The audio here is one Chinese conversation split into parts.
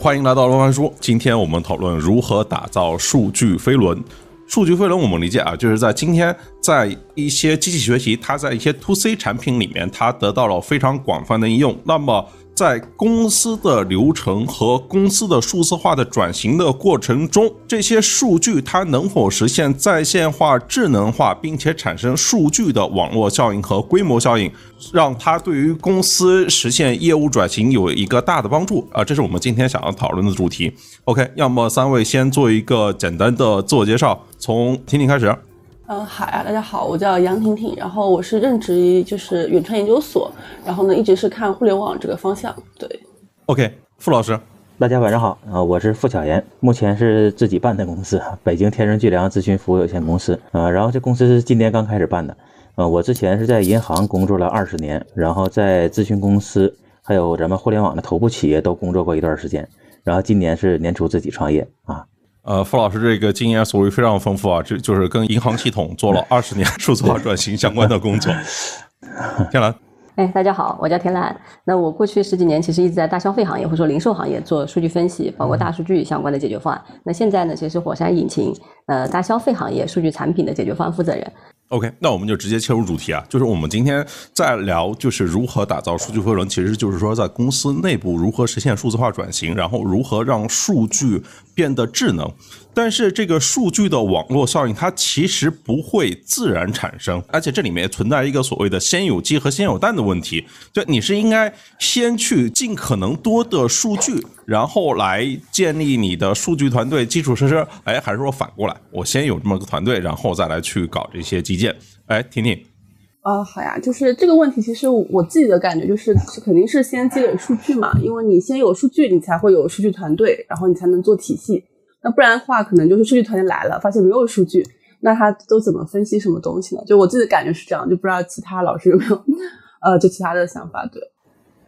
欢迎来到罗凡说。今天我们讨论如何打造数据飞轮。数据飞轮我们理解啊，就是在今天，在一些机器学习，它在一些 to C 产品里面，它得到了非常广泛的应用。那么在公司的流程和公司的数字化的转型的过程中，这些数据它能否实现在线化、智能化，并且产生数据的网络效应和规模效应，让它对于公司实现业务转型有一个大的帮助啊！这是我们今天想要讨论的主题。OK，要么三位先做一个简单的自我介绍，从婷婷开始。嗯，好呀，大家好，我叫杨婷婷，然后我是任职于就是远川研究所，然后呢一直是看互联网这个方向。对，OK，傅老师，大家晚上好啊，我是傅巧言，目前是自己办的公司，北京天生巨良咨询服务有限公司啊，然后这公司是今年刚开始办的，呃，我之前是在银行工作了二十年，然后在咨询公司还有咱们互联网的头部企业都工作过一段时间，然后今年是年初自己创业啊。呃，傅老师这个经验所谓非常丰富啊，这就是跟银行系统做了二十年数字化转型相关的工作。天蓝，哎，大家好，我叫天蓝。那我过去十几年其实一直在大消费行业或者说零售行业做数据分析，包括大数据相关的解决方案。那现在呢，其实是火山引擎呃大消费行业数据产品的解决方案负责人。OK，那我们就直接切入主题啊，就是我们今天在聊，就是如何打造数据飞轮，其实就是说在公司内部如何实现数字化转型，然后如何让数据变得智能。但是这个数据的网络效应，它其实不会自然产生，而且这里面存在一个所谓的先有鸡和先有蛋的问题。就你是应该先去尽可能多的数据，然后来建立你的数据团队基础设施，哎，还是说反过来，我先有这么个团队，然后再来去搞这些基建？哎，婷婷。啊，好呀，就是这个问题，其实我自己的感觉就是，肯定是先积累数据嘛，因为你先有数据，你才会有数据团队，然后你才能做体系。那不然的话，可能就是数据团队来了，发现没有数据，那他都怎么分析什么东西呢？就我自己的感觉是这样，就不知道其他老师有没有，呃，就其他的想法。对，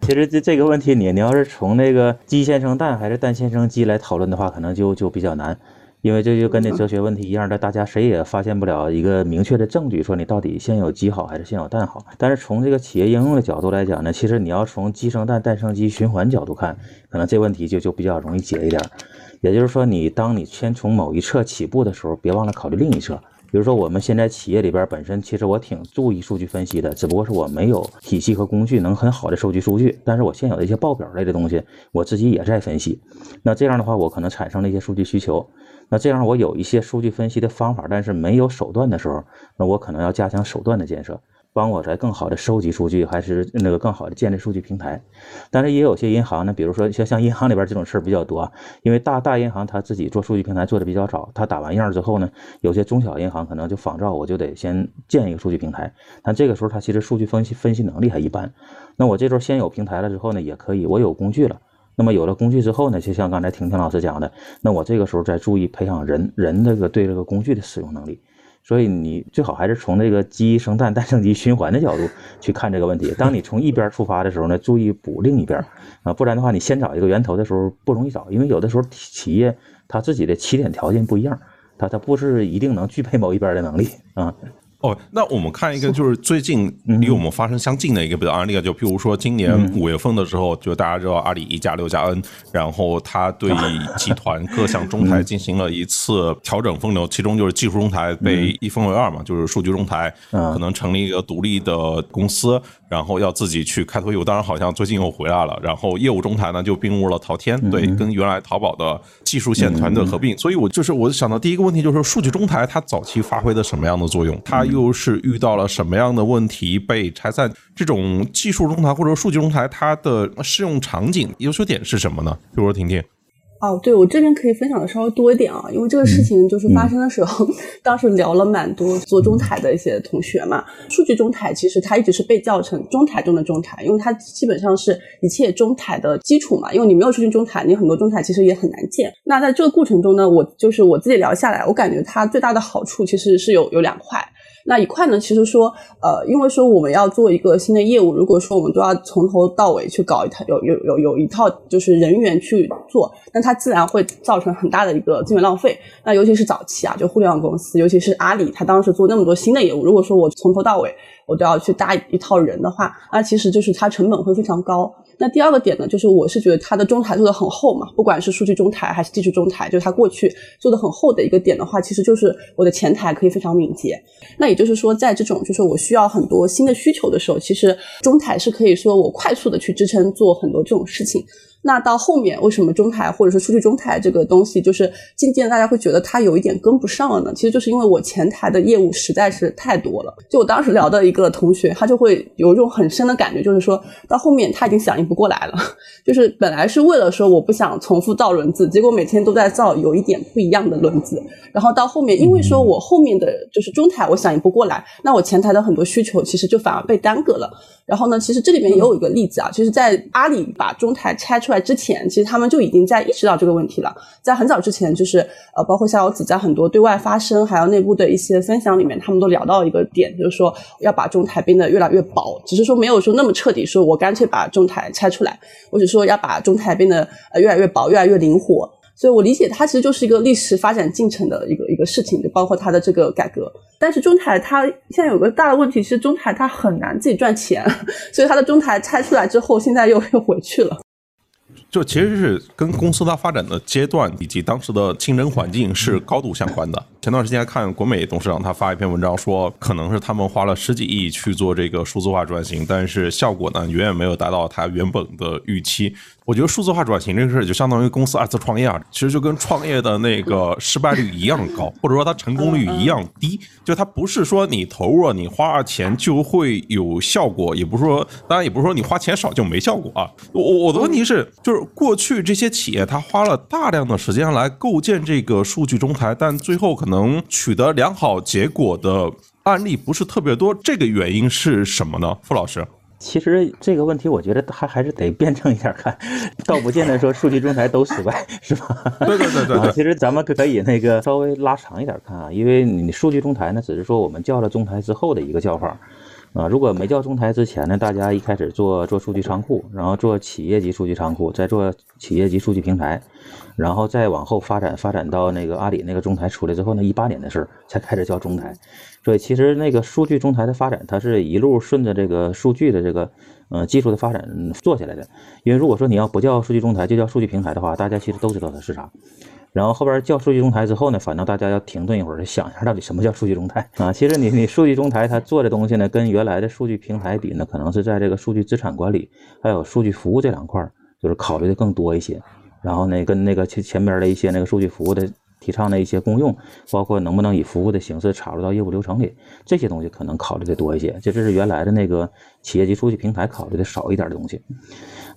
其实这这个问题，你你要是从那个鸡先生蛋还是蛋先生鸡来讨论的话，可能就就比较难，因为这就跟那哲学问题一样的，大家谁也发现不了一个明确的证据，说你到底先有鸡好还是先有蛋好。但是从这个企业应用的角度来讲呢，其实你要从鸡生蛋，蛋生鸡循环角度看，可能这问题就就比较容易解一点。也就是说，你当你先从某一侧起步的时候，别忘了考虑另一侧。比如说，我们现在企业里边本身其实我挺注意数据分析的，只不过是我没有体系和工具能很好的收集数据。但是我现有的一些报表类的东西，我自己也在分析。那这样的话，我可能产生了一些数据需求。那这样我有一些数据分析的方法，但是没有手段的时候，那我可能要加强手段的建设。帮我在更好的收集数据，还是那个更好的建立数据平台。但是也有些银行呢，比如说像像银行里边这种事儿比较多，因为大大银行他自己做数据平台做的比较早，他打完样之后呢，有些中小银行可能就仿照，我就得先建一个数据平台。但这个时候他其实数据分析分析能力还一般。那我这时候先有平台了之后呢，也可以，我有工具了。那么有了工具之后呢，就像刚才婷婷老师讲的，那我这个时候再注意培养人人这个对这个工具的使用能力。所以你最好还是从这个鸡生蛋，蛋生鸡循环的角度去看这个问题。当你从一边出发的时候呢，注意补另一边啊，不然的话，你先找一个源头的时候不容易找，因为有的时候企业它自己的起点条件不一样，它它不是一定能具备某一边的能力啊。哦，那我们看一个，就是最近离我们发生相近的一个比较案例，就譬如说今年五月份的时候，就大家知道阿里一加六加 N，然后他对集团各项中台进行了一次调整分流，其中就是技术中台被一分为二嘛，就是数据中台可能成立一个独立的公司。然后要自己去开拓业务，当然好像最近又回来了。然后业务中台呢就并入了淘天，对，跟原来淘宝的技术线团队合并。所以我就是我想到第一个问题就是数据中台它早期发挥的什么样的作用？它又是遇到了什么样的问题被拆散？这种技术中台或者数据中台它的适用场景优缺点是什么呢？比如说婷婷。哦，对我这边可以分享的稍微多一点啊，因为这个事情就是发生的时候，当时聊了蛮多做中台的一些同学嘛。数据中台其实它一直是被叫成中台中的中台，因为它基本上是一切中台的基础嘛。因为你没有数据中台，你很多中台其实也很难建。那在这个过程中呢，我就是我自己聊下来，我感觉它最大的好处其实是有有两块。那一块呢？其实说，呃，因为说我们要做一个新的业务，如果说我们都要从头到尾去搞一套，有有有有一套就是人员去做，那它自然会造成很大的一个资源浪费。那尤其是早期啊，就互联网公司，尤其是阿里，它当时做那么多新的业务，如果说我从头到尾。我都要去搭一套人的话，那其实就是它成本会非常高。那第二个点呢，就是我是觉得它的中台做的很厚嘛，不管是数据中台还是技术中台，就是它过去做的很厚的一个点的话，其实就是我的前台可以非常敏捷。那也就是说，在这种就是我需要很多新的需求的时候，其实中台是可以说我快速的去支撑做很多这种事情。那到后面为什么中台或者说数据中台这个东西，就是渐渐大家会觉得它有一点跟不上了呢？其实就是因为我前台的业务实在是太多了。就我当时聊的一个同学，他就会有一种很深的感觉，就是说到后面他已经响应不过来了。就是本来是为了说我不想重复造轮子，结果每天都在造有一点不一样的轮子。然后到后面，因为说我后面的就是中台我响应不过来，那我前台的很多需求其实就反而被耽搁了。然后呢，其实这里面也有一个例子啊，其实，在阿里把中台拆出来之前，其实他们就已经在意识到这个问题了。在很早之前，就是呃，包括夏小子在很多对外发声，还有内部的一些分享里面，他们都聊到一个点，就是说要把中台变得越来越薄，只是说没有说那么彻底，说我干脆把中台拆出来，或者说要把中台变得呃越来越薄，越来越灵活。所以我理解它其实就是一个历史发展进程的一个一个事情，就包括它的这个改革。但是中台它现在有个大的问题是，中台它很难自己赚钱，所以它的中台拆出来之后，现在又又回去了。就其实是跟公司它发展的阶段以及当时的竞争环境是高度相关的。前段时间看国美董事长他发一篇文章说，可能是他们花了十几亿去做这个数字化转型，但是效果呢远远没有达到他原本的预期。我觉得数字化转型这个事儿就相当于公司二次创业啊，其实就跟创业的那个 失败率一样高，或者说它成功率一样低。就它不是说你投入了你花了钱就会有效果，也不是说当然也不是说你花钱少就没效果啊。我我的问题是，就是过去这些企业它花了大量的时间来构建这个数据中台，但最后可能取得良好结果的案例不是特别多，这个原因是什么呢？傅老师？其实这个问题，我觉得还还是得辩证一下看，倒不见得说数据中台都失败，是吧？对对对对。其实咱们可以那个稍微拉长一点看啊，因为你数据中台呢，只是说我们叫了中台之后的一个叫法啊。如果没叫中台之前呢，大家一开始做做数据仓库，然后做企业级数据仓库，再做企业级数据平台。然后再往后发展，发展到那个阿里那个中台出来之后，呢一八年的事儿才开始叫中台。所以其实那个数据中台的发展，它是一路顺着这个数据的这个呃技术的发展做起来的。因为如果说你要不叫数据中台，就叫数据平台的话，大家其实都知道它是啥。然后后边叫数据中台之后呢，反正大家要停顿一会儿，想一下到底什么叫数据中台啊？其实你你数据中台它做的东西呢，跟原来的数据平台比呢，可能是在这个数据资产管理还有数据服务这两块儿，就是考虑的更多一些。然后呢，跟那个前前边的一些那个数据服务的提倡的一些共用，包括能不能以服务的形式插入到业务流程里，这些东西可能考虑的多一些。就这是原来的那个企业级数据平台考虑的少一点的东西。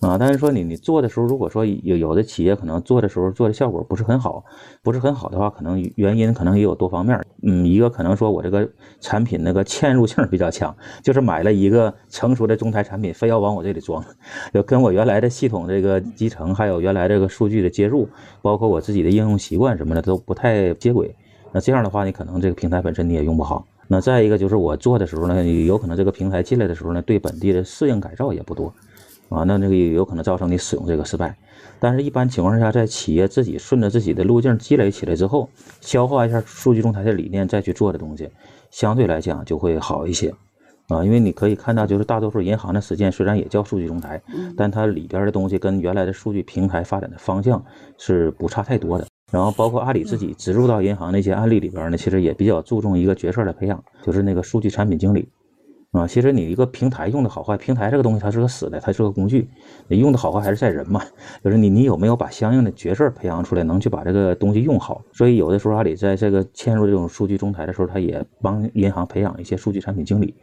啊，但是说你你做的时候，如果说有有的企业可能做的时候做的效果不是很好，不是很好的话，可能原因可能也有多方面。嗯，一个可能说我这个产品那个嵌入性比较强，就是买了一个成熟的中台产品，非要往我这里装，就跟我原来的系统这个集成，还有原来这个数据的接入，包括我自己的应用习惯什么的都不太接轨。那这样的话，你可能这个平台本身你也用不好。那再一个就是我做的时候呢，有可能这个平台进来的时候呢，对本地的适应改造也不多。啊，那这个也有可能造成你使用这个失败，但是一般情况下，在企业自己顺着自己的路径积累起来之后，消化一下数据中台的理念再去做的东西，相对来讲就会好一些。啊，因为你可以看到，就是大多数银行的实践虽然也叫数据中台，但它里边的东西跟原来的数据平台发展的方向是不差太多的。然后包括阿里自己植入到银行那些案例里边呢，其实也比较注重一个角色的培养，就是那个数据产品经理。啊，其实你一个平台用的好坏，平台这个东西它是个死的，它是个工具，你用的好坏还是在人嘛。就是你你有没有把相应的角色培养出来，能去把这个东西用好。所以有的时候阿里在这个嵌入这种数据中台的时候，它也帮银行培养一些数据产品经理，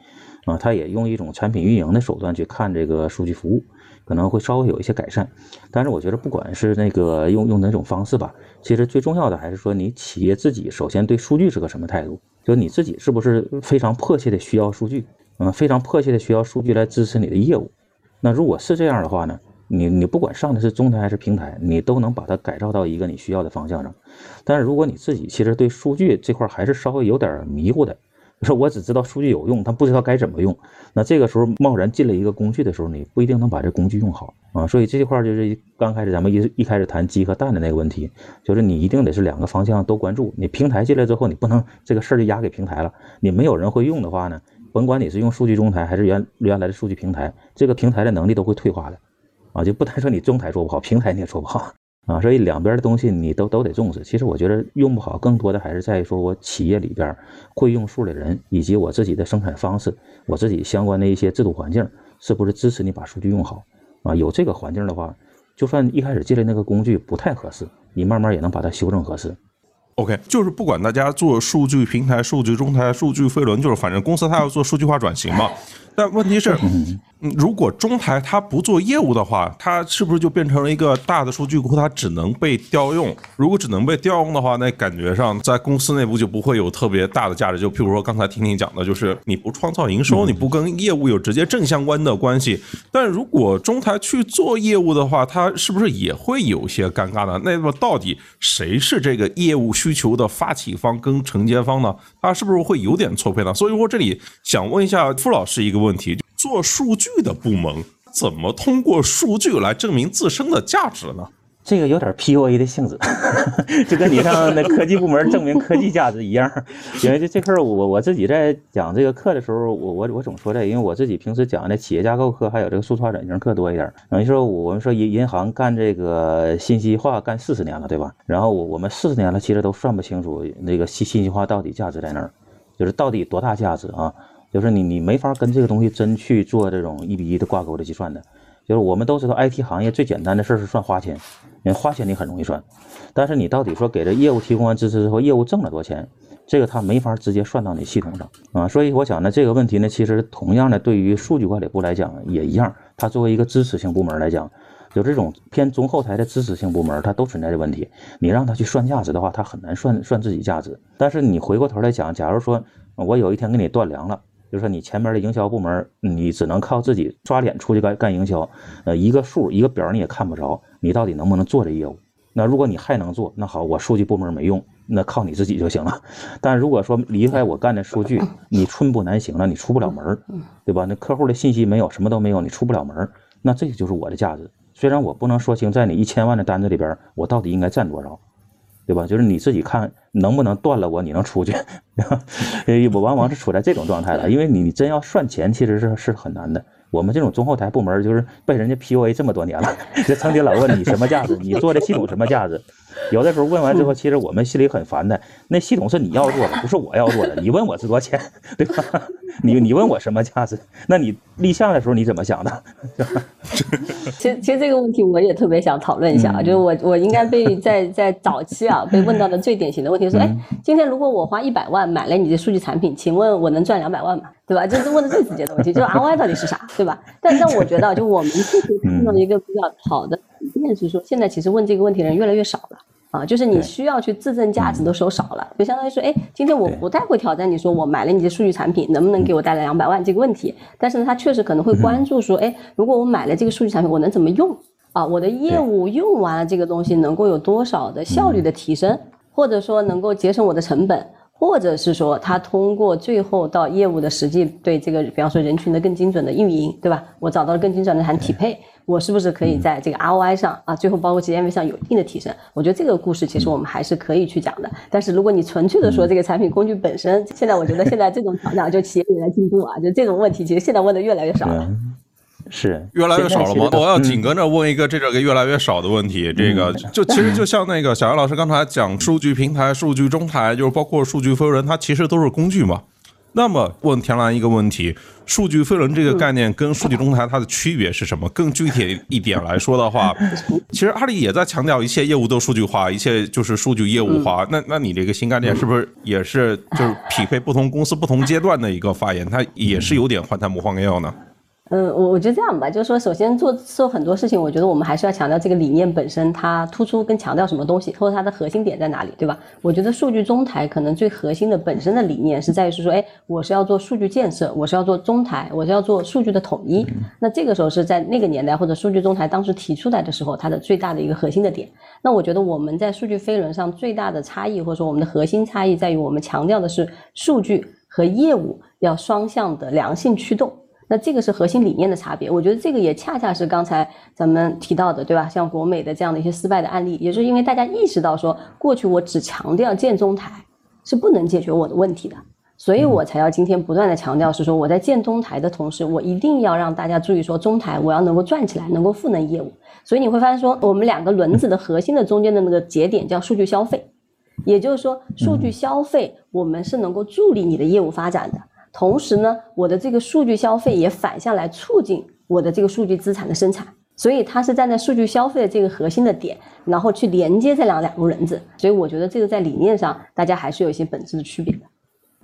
啊，它也用一种产品运营的手段去看这个数据服务，可能会稍微有一些改善。但是我觉得不管是那个用用哪种方式吧，其实最重要的还是说你企业自己首先对数据是个什么态度，就你自己是不是非常迫切的需要数据。嗯，非常迫切的需要数据来支持你的业务。那如果是这样的话呢，你你不管上的是中台还是平台，你都能把它改造到一个你需要的方向上。但是如果你自己其实对数据这块还是稍微有点迷糊的，说我只知道数据有用，但不知道该怎么用。那这个时候贸然进了一个工具的时候，你不一定能把这工具用好啊。所以这块就是刚开始咱们一一开始谈鸡和蛋的那个问题，就是你一定得是两个方向都关注。你平台进来之后，你不能这个事儿就压给平台了。你没有人会用的话呢？甭管你是用数据中台还是原原来的数据平台，这个平台的能力都会退化的，啊，就不单说你中台做不好，平台你也做不好啊，所以两边的东西你都都得重视。其实我觉得用不好，更多的还是在于说我企业里边会用数的人，以及我自己的生产方式，我自己相关的一些制度环境是不是支持你把数据用好啊？有这个环境的话，就算一开始建立那个工具不太合适，你慢慢也能把它修正合适。OK，就是不管大家做数据平台、数据中台、数据飞轮，就是反正公司它要做数据化转型嘛。但问题是，如果中台它不做业务的话，它是不是就变成了一个大的数据库？它只能被调用。如果只能被调用的话，那感觉上在公司内部就不会有特别大的价值。就譬如说刚才听听讲的，就是你不创造营收，你不跟业务有直接正相关的关系。但如果中台去做业务的话，它是不是也会有些尴尬呢？那么到底谁是这个业务需求的发起方跟承接方呢？它是不是会有点错配呢？所以说这里想问一下傅老师一个。问题做数据的部门怎么通过数据来证明自身的价值呢？这个有点 PUA 的性质，就跟你上那科技部门证明科技价值一样。因为这这课我我自己在讲这个课的时候，我我我总说这，因为我自己平时讲的企业架构课还有这个数字化转型课多一点。等于说我们说银银行干这个信息化干四十年了，对吧？然后我我们四十年了，其实都算不清楚那个信信息化到底价值在哪儿，就是到底多大价值啊？就是你，你没法跟这个东西真去做这种一比一的挂钩的计算的。就是我们都知道，IT 行业最简单的事是算花钱，因为花钱你很容易算。但是你到底说给这业务提供完支持之后，业务挣了多少钱，这个他没法直接算到你系统上啊。所以我想呢，这个问题呢，其实同样的对于数据管理部来讲也一样。它作为一个支持性部门来讲，就这种偏中后台的支持性部门，它都存在的问题。你让他去算价值的话，他很难算算自己价值。但是你回过头来讲，假如说我有一天给你断粮了。就是说，你前面的营销部门，你只能靠自己抓脸出去干干营销，呃，一个数一个表你也看不着，你到底能不能做这业务？那如果你还能做，那好，我数据部门没用，那靠你自己就行了。但如果说离开我干的数据，你寸步难行了，你出不了门，对吧？那客户的信息没有，什么都没有，你出不了门，那这个就是我的价值。虽然我不能说清，在你一千万的单子里边，我到底应该占多少。对吧？就是你自己看能不能断了我，你能出去？我往往是处在这种状态的，因为你真要算钱，其实是是很难的。我们这种中后台部门就是被人家 PUA 这么多年了，就曾经老问你什么价值，你做的系统什么价值？有的时候问完之后，其实我们心里很烦的。那系统是你要做的，不是我要做的。你问我值多少钱，对吧？你你问我什么价值？那你立项的时候你怎么想的？其实其实这个问题我也特别想讨论一下啊，就是我我应该被在在早期啊被问到的最典型的问题是：哎，今天如果我花一百万买了你的数据产品，请问我能赚两百万吗？对吧？就是问的最直接的问题，就是 ROI 到底是啥，对吧？但但我觉得，就我们确实看到一个比较好的转变是说，现在其实问这个问题的人越来越少了啊，就是你需要去自证价值的时候少了，就相当于说，哎，今天我不太会挑战你说我买了你的数据产品能不能给我带来两百万这个问题，但是呢，他确实可能会关注说，哎，如果我买了这个数据产品，我能怎么用啊？我的业务用完了这个东西能够有多少的效率的提升，或者说能够节省我的成本？或者是说，他通过最后到业务的实际对这个，比方说人群的更精准的运营，对吧？我找到了更精准的谈匹配，我是不是可以在这个 ROI 上啊，最后包括 GMV 上有一定的提升？我觉得这个故事其实我们还是可以去讲的。但是如果你纯粹的说这个产品工具本身，现在我觉得现在这种挑战，就企业里的进步啊，就这种问题，其实现在问的越来越少了。是越来越少了吗？我要紧跟着问一个这个越来越少的问题。这个就其实就像那个小杨老师刚才讲，数据平台、数据中台，就是包括数据分人，它其实都是工具嘛。那么问田兰一个问题：数据飞轮这个概念跟数据中台它的区别是什么？更具体一点来说的话，其实阿里也在强调一切业务都数据化，一切就是数据业务化。那那你这个新概念是不是也是就是匹配不同公司不同阶段的一个发言？它也是有点换汤不换药呢？嗯，我我觉得这样吧，就是说，首先做做很多事情，我觉得我们还是要强调这个理念本身，它突出跟强调什么东西，或者它的核心点在哪里，对吧？我觉得数据中台可能最核心的本身的理念是在于是说，哎，我是要做数据建设，我是要做中台，我是要做数据的统一。那这个时候是在那个年代或者数据中台当时提出来的时候，它的最大的一个核心的点。那我觉得我们在数据飞轮上最大的差异，或者说我们的核心差异在于，我们强调的是数据和业务要双向的良性驱动。那这个是核心理念的差别，我觉得这个也恰恰是刚才咱们提到的，对吧？像国美的这样的一些失败的案例，也是因为大家意识到说，过去我只强调建中台是不能解决我的问题的。所以我才要今天不断的强调，是说我在建中台的同时，我一定要让大家注意说，中台我要能够转起来，能够赋能业务。所以你会发现说，我们两个轮子的核心的中间的那个节点叫数据消费，也就是说，数据消费我们是能够助力你的业务发展的。同时呢，我的这个数据消费也反向来促进我的这个数据资产的生产。所以它是站在数据消费的这个核心的点，然后去连接这两两路轮子。所以我觉得这个在理念上，大家还是有一些本质的区别的。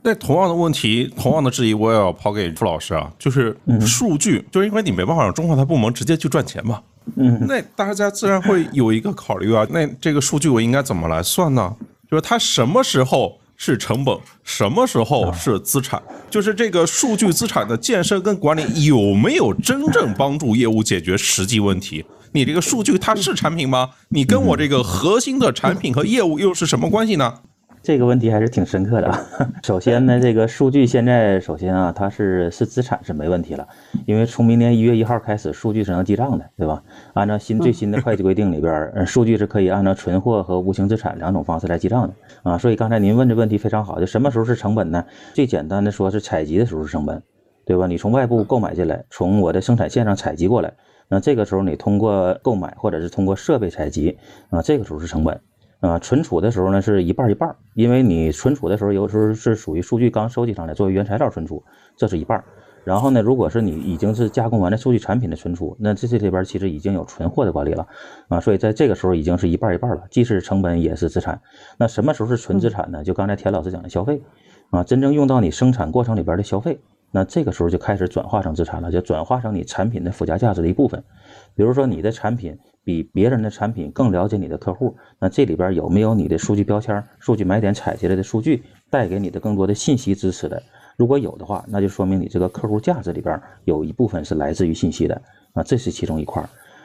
那同样的问题，同样的质疑，我也要抛给傅老师啊，就是数据，就是因为你没办法让中化台部门直接去赚钱嘛，嗯，那大家自然会有一个考虑啊，那这个数据我应该怎么来算呢？就是它什么时候是成本，什么时候是资产？就是这个数据资产的建设跟管理有没有真正帮助业务解决实际问题？你这个数据它是产品吗？你跟我这个核心的产品和业务又是什么关系呢？这个问题还是挺深刻的。首先呢，这个数据现在首先啊，它是是资产是没问题了，因为从明年一月一号开始，数据是能记账的，对吧？按照新最新的会计规定里边，数据是可以按照存货和无形资产两种方式来记账的啊。所以刚才您问这问题非常好，就什么时候是成本呢？最简单的说是采集的时候是成本，对吧？你从外部购买进来，从我的生产线上采集过来，那这个时候你通过购买或者是通过设备采集啊，这个时候是成本。啊，存储的时候呢是一半一半，因为你存储的时候有时候是属于数据刚收集上来作为原材料存储，这是一半。然后呢，如果是你已经是加工完的数据产品的存储，那这这里边其实已经有存货的管理了啊，所以在这个时候已经是一半一半了，既是成本也是资产。那什么时候是纯资产呢？就刚才田老师讲的消费啊，真正用到你生产过程里边的消费。那这个时候就开始转化成资产了，就转化成你产品的附加价值的一部分。比如说你的产品比别人的产品更了解你的客户，那这里边有没有你的数据标签、数据买点采集来的数据带给你的更多的信息支持的？如果有的话，那就说明你这个客户价值里边有一部分是来自于信息的啊，这是其中一块。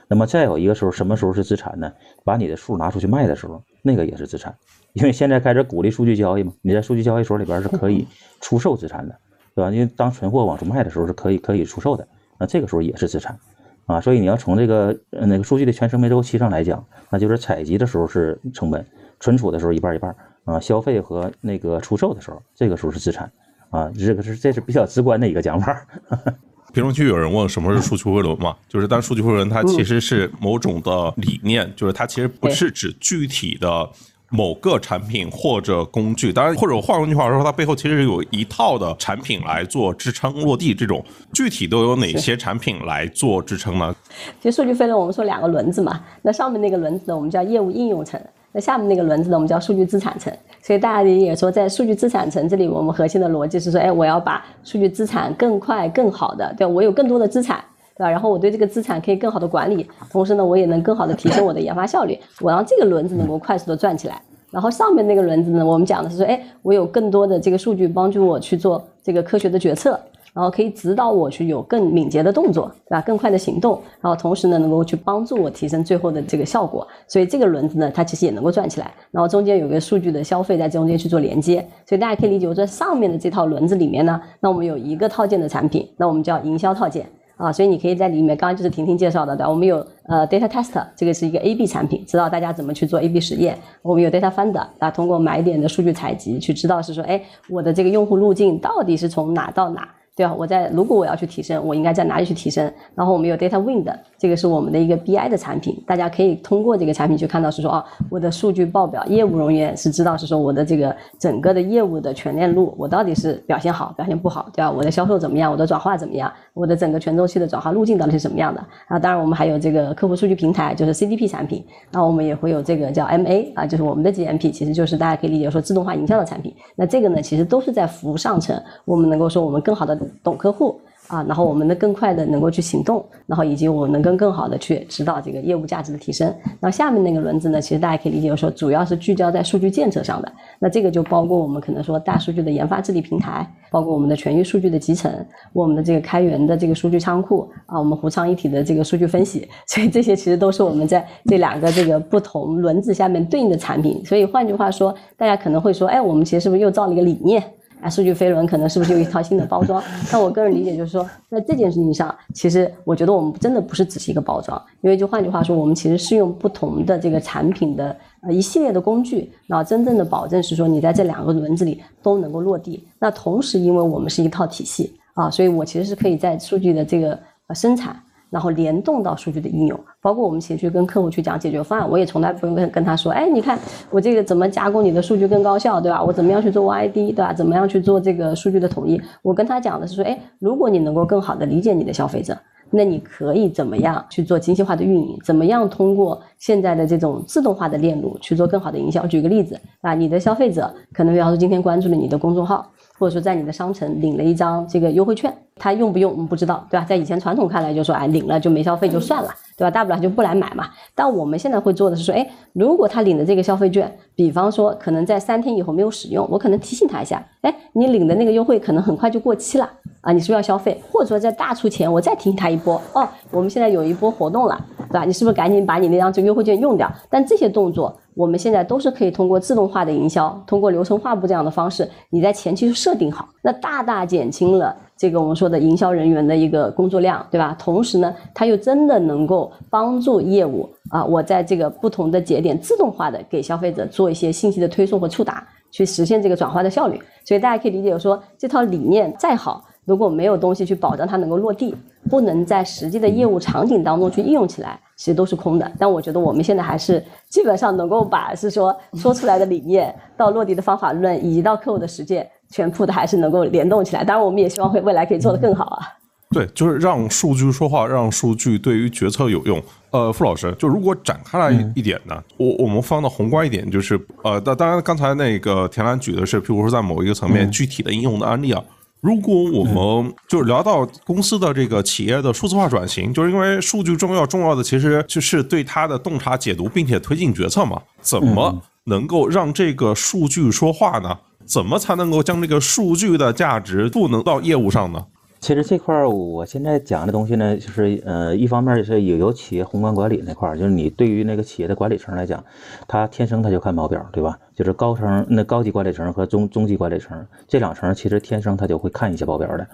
那么再有一个时候，什么时候是资产呢？把你的数拿出去卖的时候，那个也是资产，因为现在开始鼓励数据交易嘛，你在数据交易所里边是可以出售资产的。对吧？因为当存货往出卖的时候是可以可以出售的，那这个时候也是资产啊。所以你要从这个那个数据的全生命周期上来讲，那就是采集的时候是成本，存储的时候一半一半啊，消费和那个出售的时候，这个时候是资产啊。这个是这是比较直观的一个讲法。评论区有人问什么是数据回轮嘛？就是但数据回轮它其实是某种的理念，就是它其实不是指具体的。某个产品或者工具，当然或者换句话说，它背后其实有一套的产品来做支撑落地。这种具体都有哪些产品来做支撑呢？其实数据飞轮我们说两个轮子嘛，那上面那个轮子呢，我们叫业务应用层；那下面那个轮子呢，我们叫数据资产层。所以大家也说，在数据资产层这里，我们核心的逻辑是说，哎，我要把数据资产更快、更好的，对我有更多的资产。对吧？然后我对这个资产可以更好的管理，同时呢，我也能更好的提升我的研发效率，我让这个轮子能够快速的转起来。然后上面那个轮子呢，我们讲的是说，哎，我有更多的这个数据帮助我去做这个科学的决策，然后可以指导我去有更敏捷的动作，对吧？更快的行动，然后同时呢，能够去帮助我提升最后的这个效果。所以这个轮子呢，它其实也能够转起来。然后中间有个数据的消费在中间去做连接，所以大家可以理解，我在上面的这套轮子里面呢，那我们有一个套件的产品，那我们叫营销套件。啊，所以你可以在里面，刚刚就是婷婷介绍的，对吧？我们有呃 data test，这个是一个 A/B 产品，知道大家怎么去做 A/B 实验。我们有 data finder，啊，通过买点的数据采集去知道是说，哎，我的这个用户路径到底是从哪到哪。对吧？我在如果我要去提升，我应该在哪里去提升？然后我们有 Data Wind，这个是我们的一个 BI 的产品，大家可以通过这个产品去看到是说啊，我的数据报表业务人员是知道是说我的这个整个的业务的全链路，我到底是表现好，表现不好，对吧？我的销售怎么样？我的转化怎么样？我的整个全周期的转化路径到底是什么样的？啊，当然我们还有这个客户数据平台，就是 CDP 产品，那我们也会有这个叫 MA 啊，就是我们的 GMP，其实就是大家可以理解说自动化营销的产品。那这个呢，其实都是在服务上层，我们能够说我们更好的懂客户。啊，然后我们能更快的能够去行动，然后以及我们能更更好的去指导这个业务价值的提升。那下面那个轮子呢，其实大家可以理解说，主要是聚焦在数据建设上的。那这个就包括我们可能说大数据的研发治理平台，包括我们的全域数据的集成，我们的这个开源的这个数据仓库啊，我们湖仓一体的这个数据分析。所以这些其实都是我们在这两个这个不同轮子下面对应的产品。所以换句话说，大家可能会说，哎，我们其实是不是又造了一个理念？哎，数据飞轮可能是不是有一套新的包装？但我个人理解就是说，在这件事情上，其实我觉得我们真的不是只是一个包装，因为就换句话说，我们其实是用不同的这个产品的呃一系列的工具，然后真正的保证是说你在这两个轮子里都能够落地。那同时，因为我们是一套体系啊，所以我其实是可以在数据的这个呃生产。然后联动到数据的应用，包括我们前去跟客户去讲解决方案，我也从来不用跟跟他说，哎，你看我这个怎么加工你的数据更高效，对吧？我怎么样去做 YD，对吧？怎么样去做这个数据的统一？我跟他讲的是说，哎，如果你能够更好的理解你的消费者，那你可以怎么样去做精细化的运营？怎么样通过现在的这种自动化的链路去做更好的营销？举个例子啊，你的消费者可能比方说今天关注了你的公众号。或者说在你的商城领了一张这个优惠券，他用不用我们不知道，对吧？在以前传统看来就说，哎，领了就没消费就算了，对吧？大不了就不来买嘛。但我们现在会做的是说，哎，如果他领的这个消费券，比方说可能在三天以后没有使用，我可能提醒他一下，哎，你领的那个优惠可能很快就过期了啊，你是不是要消费？或者说在大促前，我再提醒他一波，哦，我们现在有一波活动了，对吧？你是不是赶紧把你那张这优惠券用掉？但这些动作。我们现在都是可以通过自动化的营销，通过流程画布这样的方式，你在前期就设定好，那大大减轻了这个我们说的营销人员的一个工作量，对吧？同时呢，它又真的能够帮助业务啊，我在这个不同的节点自动化的给消费者做一些信息的推送和触达，去实现这个转化的效率。所以大家可以理解我说，这套理念再好。如果没有东西去保障它能够落地，不能在实际的业务场景当中去应用起来，其实都是空的。但我觉得我们现在还是基本上能够把是说说出来的理念到落地的方法论，以及到客户的实践，全部的还是能够联动起来。当然，我们也希望会未来可以做得更好啊。对，就是让数据说话，让数据对于决策有用。呃，傅老师，就如果展开来一点呢，我我们放到宏观一点，就是呃，当当然刚才那个田兰举的是，譬如说在某一个层面具体的应用的案例啊。如果我们就是聊到公司的这个企业的数字化转型，就是因为数据重要，重要的其实就是对它的洞察解读，并且推进决策嘛。怎么能够让这个数据说话呢？怎么才能够将这个数据的价值赋能到业务上呢？其实这块儿我现在讲的东西呢，就是呃，一方面是有有企业宏观管理那块儿，就是你对于那个企业的管理层来讲，他天生他就看报表，对吧？就是高层那高级管理层和中中级管理层这两层，其实天生他就会看一些报表的，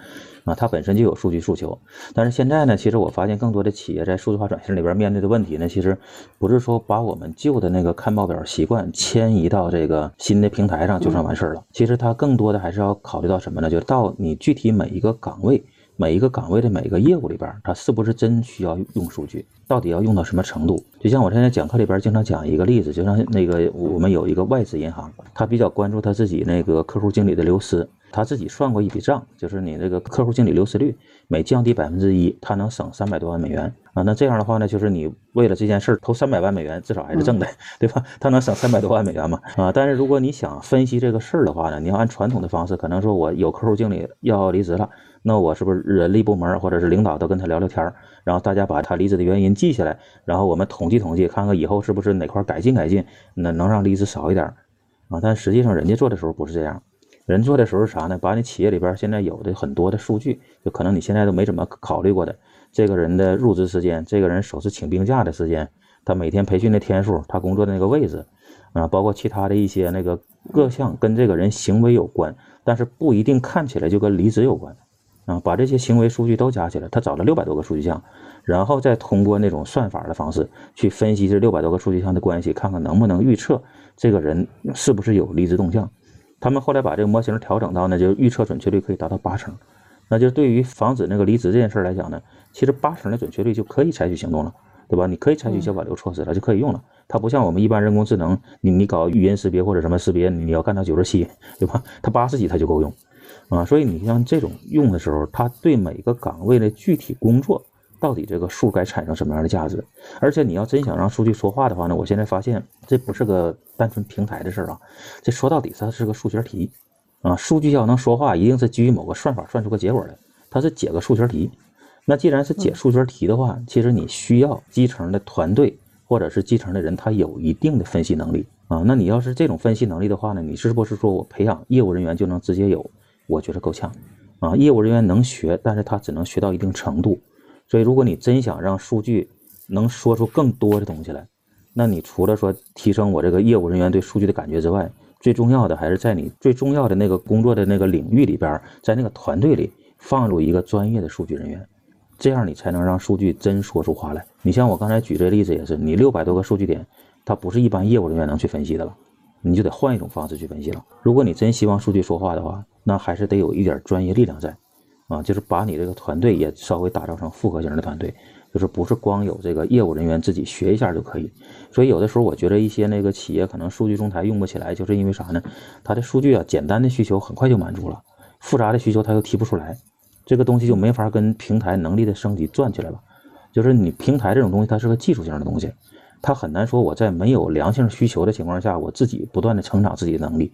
啊，他本身就有数据诉求。但是现在呢，其实我发现更多的企业在数字化转型里边面对的问题呢，其实不是说把我们旧的那个看报表习惯迁移到这个新的平台上就算完事儿了。其实它更多的还是要考虑到什么呢？就到你具体每一个岗位。每一个岗位的每一个业务里边，它是不是真需要用数据？到底要用到什么程度？就像我现在讲课里边经常讲一个例子，就像那个我们有一个外资银行，他比较关注他自己那个客户经理的流失，他自己算过一笔账，就是你这个客户经理流失率每降低百分之一，他能省三百多万美元啊。那这样的话呢，就是你为了这件事投三百万美元，至少还是挣的，对吧？他能省三百多万美元嘛？啊，但是如果你想分析这个事儿的话呢，你要按传统的方式，可能说我有客户经理要离职了。那我是不是人力部门或者是领导都跟他聊聊天，然后大家把他离职的原因记下来，然后我们统计统计，看看以后是不是哪块改进改进，那能让离职少一点啊？但实际上人家做的时候不是这样，人做的时候是啥呢？把你企业里边现在有的很多的数据，就可能你现在都没怎么考虑过的，这个人的入职时间，这个人首次请病假的时间，他每天培训的天数，他工作的那个位置，啊，包括其他的一些那个各项跟这个人行为有关，但是不一定看起来就跟离职有关。啊，把这些行为数据都加起来，他找了六百多个数据项，然后再通过那种算法的方式去分析这六百多个数据项的关系，看看能不能预测这个人是不是有离职动向。他们后来把这个模型调整到呢，就预测准确率可以达到八成。那就对于防止那个离职这件事来讲呢，其实八成的准确率就可以采取行动了，对吧？你可以采取一些挽留措施了，就可以用了。它不像我们一般人工智能，你你搞语音识别或者什么识别，你要干到九十七，对吧？它八十几它就够用。啊，所以你像这种用的时候，它对每个岗位的具体工作，到底这个数该产生什么样的价值？而且你要真想让数据说话的话呢，我现在发现这不是个单纯平台的事儿啊，这说到底它是个数学题啊。数据要能说话，一定是基于某个算法算出个结果来，它是解个数学题。那既然是解数学题的话，其实你需要基层的团队或者是基层的人，他有一定的分析能力啊。那你要是这种分析能力的话呢，你是不是说我培养业务人员就能直接有？我觉得够呛，啊，业务人员能学，但是他只能学到一定程度。所以，如果你真想让数据能说出更多的东西来，那你除了说提升我这个业务人员对数据的感觉之外，最重要的还是在你最重要的那个工作的那个领域里边，在那个团队里放入一个专业的数据人员，这样你才能让数据真说出话来。你像我刚才举这例子也是，你六百多个数据点，它不是一般业务人员能去分析的了，你就得换一种方式去分析了。如果你真希望数据说话的话，那还是得有一点专业力量在，啊，就是把你这个团队也稍微打造成复合型的团队。就是不是光有这个业务人员自己学一下就可以，所以有的时候我觉得一些那个企业可能数据中台用不起来，就是因为啥呢？它的数据啊，简单的需求很快就满足了，复杂的需求它又提不出来，这个东西就没法跟平台能力的升级转起来了。就是你平台这种东西，它是个技术性的东西，它很难说我在没有良性需求的情况下，我自己不断的成长自己的能力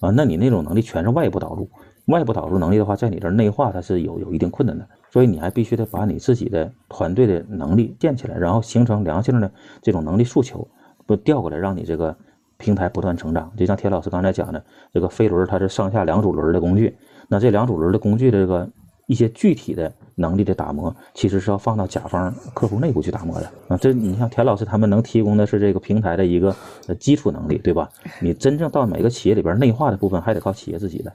啊，那你那种能力全是外部导入。外部导入能力的话，在你这内化它是有有一定困难的，所以你还必须得把你自己的团队的能力建起来，然后形成良性的这种能力诉求，不调过来，让你这个平台不断成长。就像田老师刚才讲的，这个飞轮它是上下两组轮的工具，那这两组轮的工具的这个一些具体的能力的打磨，其实是要放到甲方客户内部去打磨的啊。这你像田老师他们能提供的是这个平台的一个基础能力，对吧？你真正到每个企业里边内化的部分，还得靠企业自己的。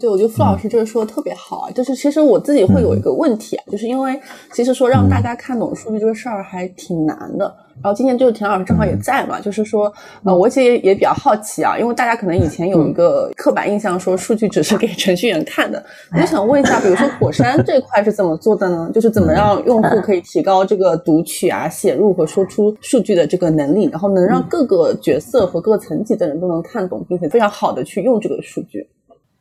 对，我觉得付老师这个说的特别好啊，就是其实我自己会有一个问题啊，就是因为其实说让大家看懂数据这个事儿还挺难的。然后今天就是田老师正好也在嘛，就是说，呃，我其实也也比较好奇啊，因为大家可能以前有一个刻板印象，说数据只是给程序员看的。我就想问一下，比如说火山这块是怎么做的呢？就是怎么让用户可以提高这个读取啊、写入和说出数据的这个能力，然后能让各个角色和各个层级的人都能看懂，并且非常好的去用这个数据。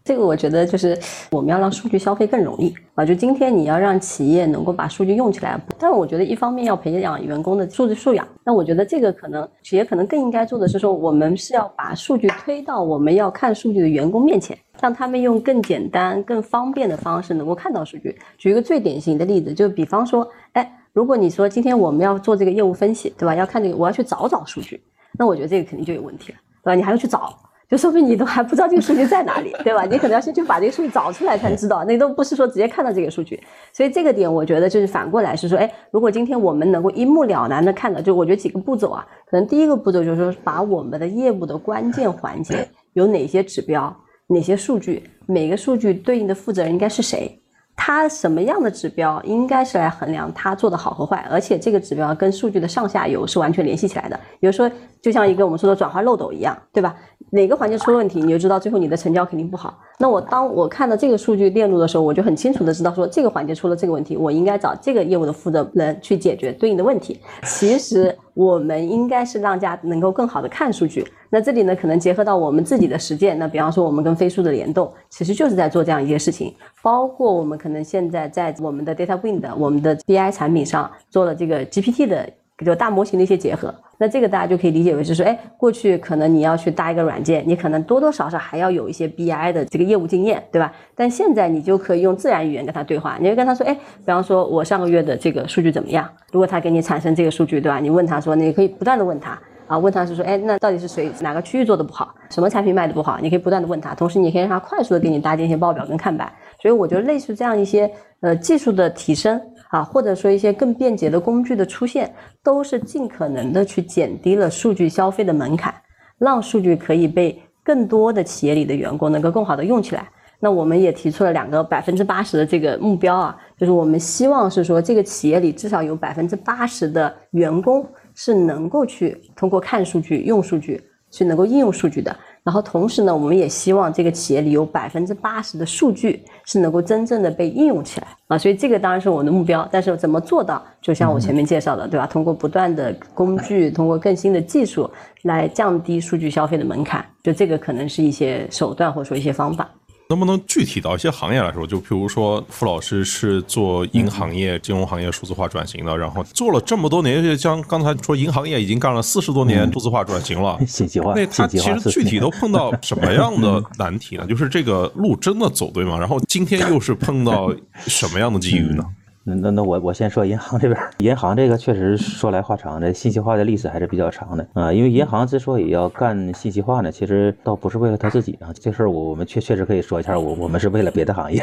这个我觉得就是我们要让数据消费更容易啊！就今天你要让企业能够把数据用起来，但是我觉得一方面要培养员工的数据素养。那我觉得这个可能企业可能更应该做的是说，我们是要把数据推到我们要看数据的员工面前，让他们用更简单、更方便的方式能够看到数据。举一个最典型的例子，就比方说，哎，如果你说今天我们要做这个业务分析，对吧？要看这个，我要去找找数据，那我觉得这个肯定就有问题了，对吧？你还要去找。就说明你都还不知道这个数据在哪里，对吧？你可能要先去把这个数据找出来才知道，那都不是说直接看到这个数据。所以这个点，我觉得就是反过来是说，哎，如果今天我们能够一目了然的看到，就我觉得几个步骤啊，可能第一个步骤就是说，把我们的业务的关键环节有哪些指标、哪些数据，每个数据对应的负责人应该是谁。他什么样的指标应该是来衡量他做的好和坏，而且这个指标跟数据的上下游是完全联系起来的。比如说，就像一个我们说的转化漏斗一样，对吧？哪个环节出了问题，你就知道最后你的成交肯定不好。那我当我看到这个数据链路的时候，我就很清楚的知道说这个环节出了这个问题，我应该找这个业务的负责人去解决对应的问题。其实我们应该是让家能够更好的看数据。那这里呢，可能结合到我们自己的实践。那比方说，我们跟飞书的联动，其实就是在做这样一些事情。包括我们可能现在在我们的 Data Wind、我们的 BI 产品上做了这个 GPT 的就大模型的一些结合。那这个大家就可以理解为就是说，哎，过去可能你要去搭一个软件，你可能多多少少还要有一些 BI 的这个业务经验，对吧？但现在你就可以用自然语言跟他对话，你就跟他说，哎，比方说我上个月的这个数据怎么样？如果他给你产生这个数据，对吧？你问他说，你可以不断的问他。啊，问他是说，哎，那到底是谁哪个区域做的不好，什么产品卖的不好？你可以不断的问他，同时你可以让他快速的给你搭建一些报表跟看板。所以我觉得类似这样一些呃技术的提升啊，或者说一些更便捷的工具的出现，都是尽可能的去减低了数据消费的门槛，让数据可以被更多的企业里的员工能够更好的用起来。那我们也提出了两个百分之八十的这个目标啊，就是我们希望是说这个企业里至少有百分之八十的员工。是能够去通过看数据、用数据去能够应用数据的。然后同时呢，我们也希望这个企业里有百分之八十的数据是能够真正的被应用起来啊。所以这个当然是我的目标。但是怎么做到？就像我前面介绍的，对吧？通过不断的工具，通过更新的技术来降低数据消费的门槛。就这个可能是一些手段或者说一些方法。能不能具体到一些行业来说？就比如说，傅老师是做银行业、金融行业数字化转型的，然后做了这么多年，就像刚才说银行业已经干了四十多年数字化转型了，信息化。那他 其实具体都碰到什么样的难题呢？就是这个路真的走对吗？然后今天又是碰到什么样的机遇呢？那那那我我先说银行这边，银行这个确实说来话长，这信息化的历史还是比较长的啊。因为银行之所以要干信息化呢，其实倒不是为了他自己啊。这事儿我我们确确实可以说一下，我我们是为了别的行业，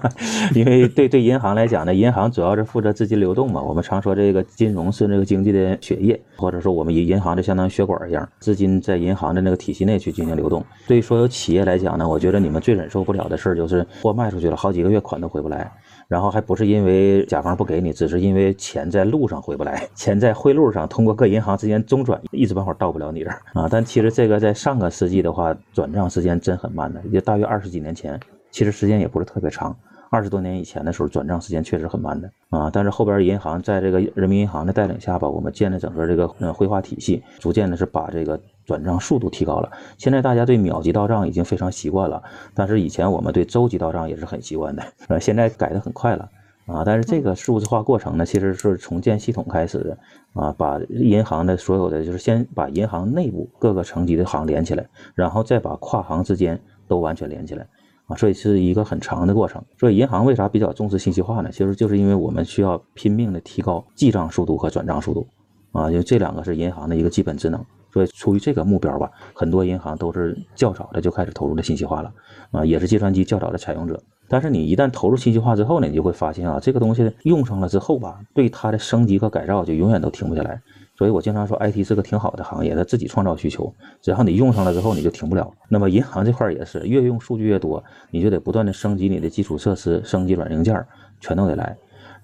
因为对对银行来讲呢，银行主要是负责资金流动嘛。我们常说这个金融是那个经济的血液，或者说我们银银行就相当于血管一样，资金在银行的那个体系内去进行流动。对于所有企业来讲呢，我觉得你们最忍受不了的事儿就是货卖出去了好几个月款都回不来。然后还不是因为甲方不给你，只是因为钱在路上回不来，钱在汇路上通过各银行之间中转，一时半会儿到不了你这儿啊。但其实这个在上个世纪的话，转账时间真很慢的，也大约二十几年前，其实时间也不是特别长。二十多年以前的时候，转账时间确实很慢的啊。但是后边银行在这个人民银行的带领下吧，我们建了整个这个嗯汇化体系，逐渐的是把这个转账速度提高了。现在大家对秒级到账已经非常习惯了，但是以前我们对周级到账也是很习惯的，呃，现在改的很快了啊。但是这个数字化过程呢，其实是从建系统开始的啊，把银行的所有的就是先把银行内部各个层级的行连起来，然后再把跨行之间都完全连起来。啊，所以是一个很长的过程。所以银行为啥比较重视信息化呢？其实就是因为我们需要拼命的提高记账速度和转账速度，啊，因为这两个是银行的一个基本职能。所以出于这个目标吧，很多银行都是较早的就开始投入了信息化了，啊，也是计算机较早的采用者。但是你一旦投入信息化之后呢，你就会发现啊，这个东西用上了之后吧，对它的升级和改造就永远都停不下来。所以我经常说，IT 是个挺好的行业，它自己创造需求，只要你用上了之后，你就停不了。那么银行这块也是，越用数据越多，你就得不断的升级你的基础设施，升级软硬件，全都得来。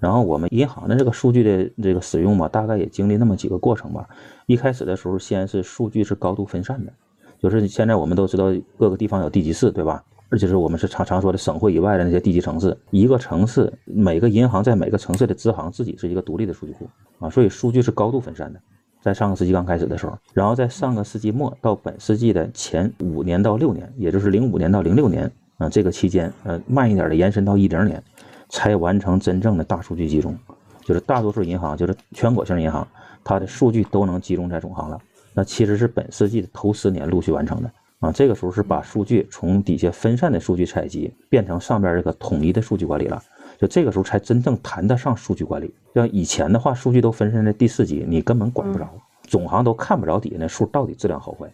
然后我们银行的这个数据的这个使用嘛，大概也经历那么几个过程吧。一开始的时候，先是数据是高度分散的，就是现在我们都知道各个地方有地级市，对吧？而且是我们是常常说的省会以外的那些地级城市，一个城市每个银行在每个城市的支行自己是一个独立的数据库啊，所以数据是高度分散的。在上个世纪刚开始的时候，然后在上个世纪末到本世纪的前五年到六年，也就是零五年到零六年啊这个期间，呃慢一点的延伸到一零年，才完成真正的大数据集中，就是大多数银行，就是全国性银行，它的数据都能集中在总行了。那其实是本世纪的头十年陆续完成的。啊，这个时候是把数据从底下分散的数据采集变成上边这个统一的数据管理了，就这个时候才真正谈得上数据管理。像以前的话，数据都分散在第四级，你根本管不着，总行都看不着底下那数到底质量好坏，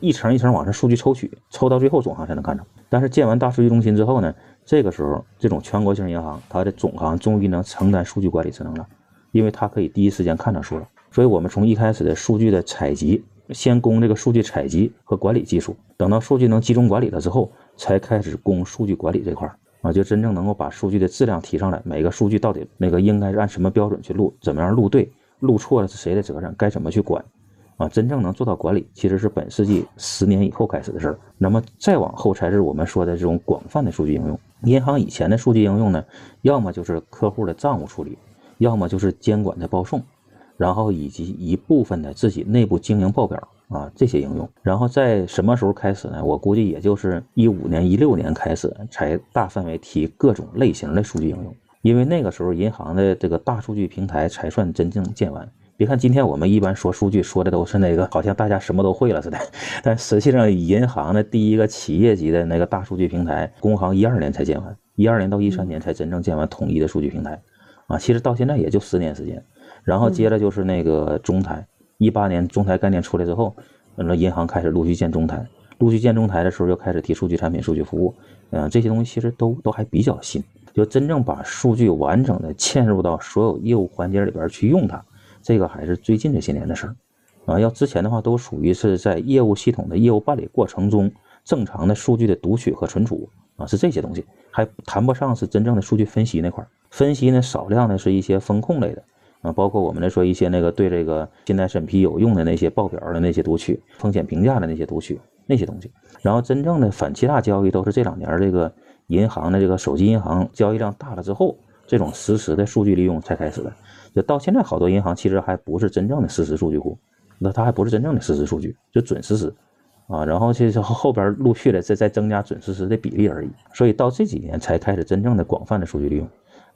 一层一层往上数据抽取，抽到最后总行才能看着。但是建完大数据中心之后呢，这个时候这种全国性银行，它的总行终于能承担数据管理职能了，因为它可以第一时间看到数了。所以我们从一开始的数据的采集。先攻这个数据采集和管理技术，等到数据能集中管理了之后，才开始攻数据管理这块儿啊，就真正能够把数据的质量提上来。每个数据到底那个应该是按什么标准去录，怎么样录对，录错了是谁的责任，该怎么去管啊？真正能做到管理，其实是本世纪十年以后开始的事儿。那么再往后才是我们说的这种广泛的数据应用。银行以前的数据应用呢，要么就是客户的账务处理，要么就是监管的报送。然后以及一部分的自己内部经营报表啊这些应用，然后在什么时候开始呢？我估计也就是一五年、一六年开始才大范围提各种类型的数据应用，因为那个时候银行的这个大数据平台才算真正建完。别看今天我们一般说数据说的都是那个好像大家什么都会了似的，但实际上银行的第一个企业级的那个大数据平台，工行一二年才建完，一二年到一三年才真正建完统一的数据平台，啊，其实到现在也就十年时间。然后接着就是那个中台，一八年中台概念出来之后，那银行开始陆续建中台，陆续建中台的时候又开始提数据产品、数据服务，嗯，这些东西其实都都还比较新，就真正把数据完整的嵌入到所有业务环节里边去用它，这个还是最近这些年的事儿，啊，要之前的话都属于是在业务系统的业务办理过程中正常的数据的读取和存储，啊，是这些东西，还谈不上是真正的数据分析那块儿，分析呢少量的是一些风控类的。啊，包括我们来说一些那个对这个信贷审批有用的那些报表的那些读取，风险评价的那些读取那些东西，然后真正的反欺诈交易都是这两年这个银行的这个手机银行交易量大了之后，这种实时的数据利用才开始的。就到现在好多银行其实还不是真正的实时数据库，那它还不是真正的实时数据，就准实时啊。然后其实后边陆续的在在增加准实时的比例而已。所以到这几年才开始真正的广泛的数据利用。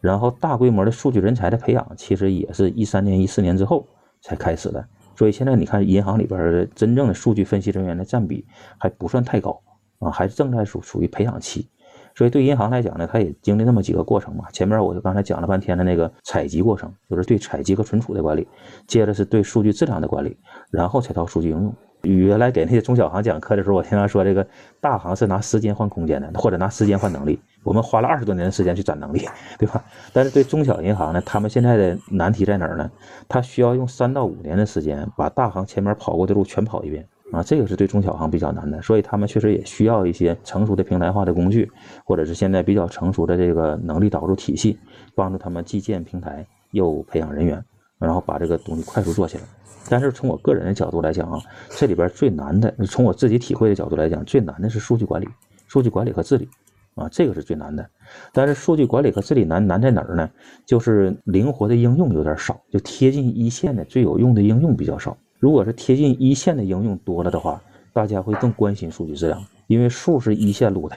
然后大规模的数据人才的培养，其实也是一三年、一四年之后才开始的。所以现在你看，银行里边真正的数据分析人员的占比还不算太高啊，还正在属属于培养期。所以对银行来讲呢，它也经历那么几个过程嘛。前面我就刚才讲了半天的那个采集过程，就是对采集和存储的管理，接着是对数据质量的管理，然后才到数据应用。原来给那些中小行讲课的时候，我经常说这个大行是拿时间换空间的，或者拿时间换能力。我们花了二十多年的时间去攒能力，对吧？但是对中小银行呢，他们现在的难题在哪儿呢？他需要用三到五年的时间把大行前面跑过的路全跑一遍啊，这个是对中小行比较难的。所以他们确实也需要一些成熟的平台化的工具，或者是现在比较成熟的这个能力导入体系，帮助他们既建平台又培养人员，然后把这个东西快速做起来。但是从我个人的角度来讲啊，这里边最难的，从我自己体会的角度来讲，最难的是数据管理、数据管理和治理啊，这个是最难的。但是数据管理和治理难难在哪儿呢？就是灵活的应用有点少，就贴近一线的最有用的应用比较少。如果是贴近一线的应用多了的话，大家会更关心数据质量，因为数是一线录的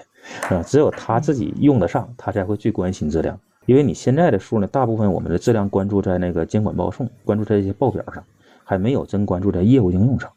啊，只有他自己用得上，他才会最关心质量。因为你现在的数呢，大部分我们的质量关注在那个监管报送，关注在一些报表上。还没有真关注在业务应用上。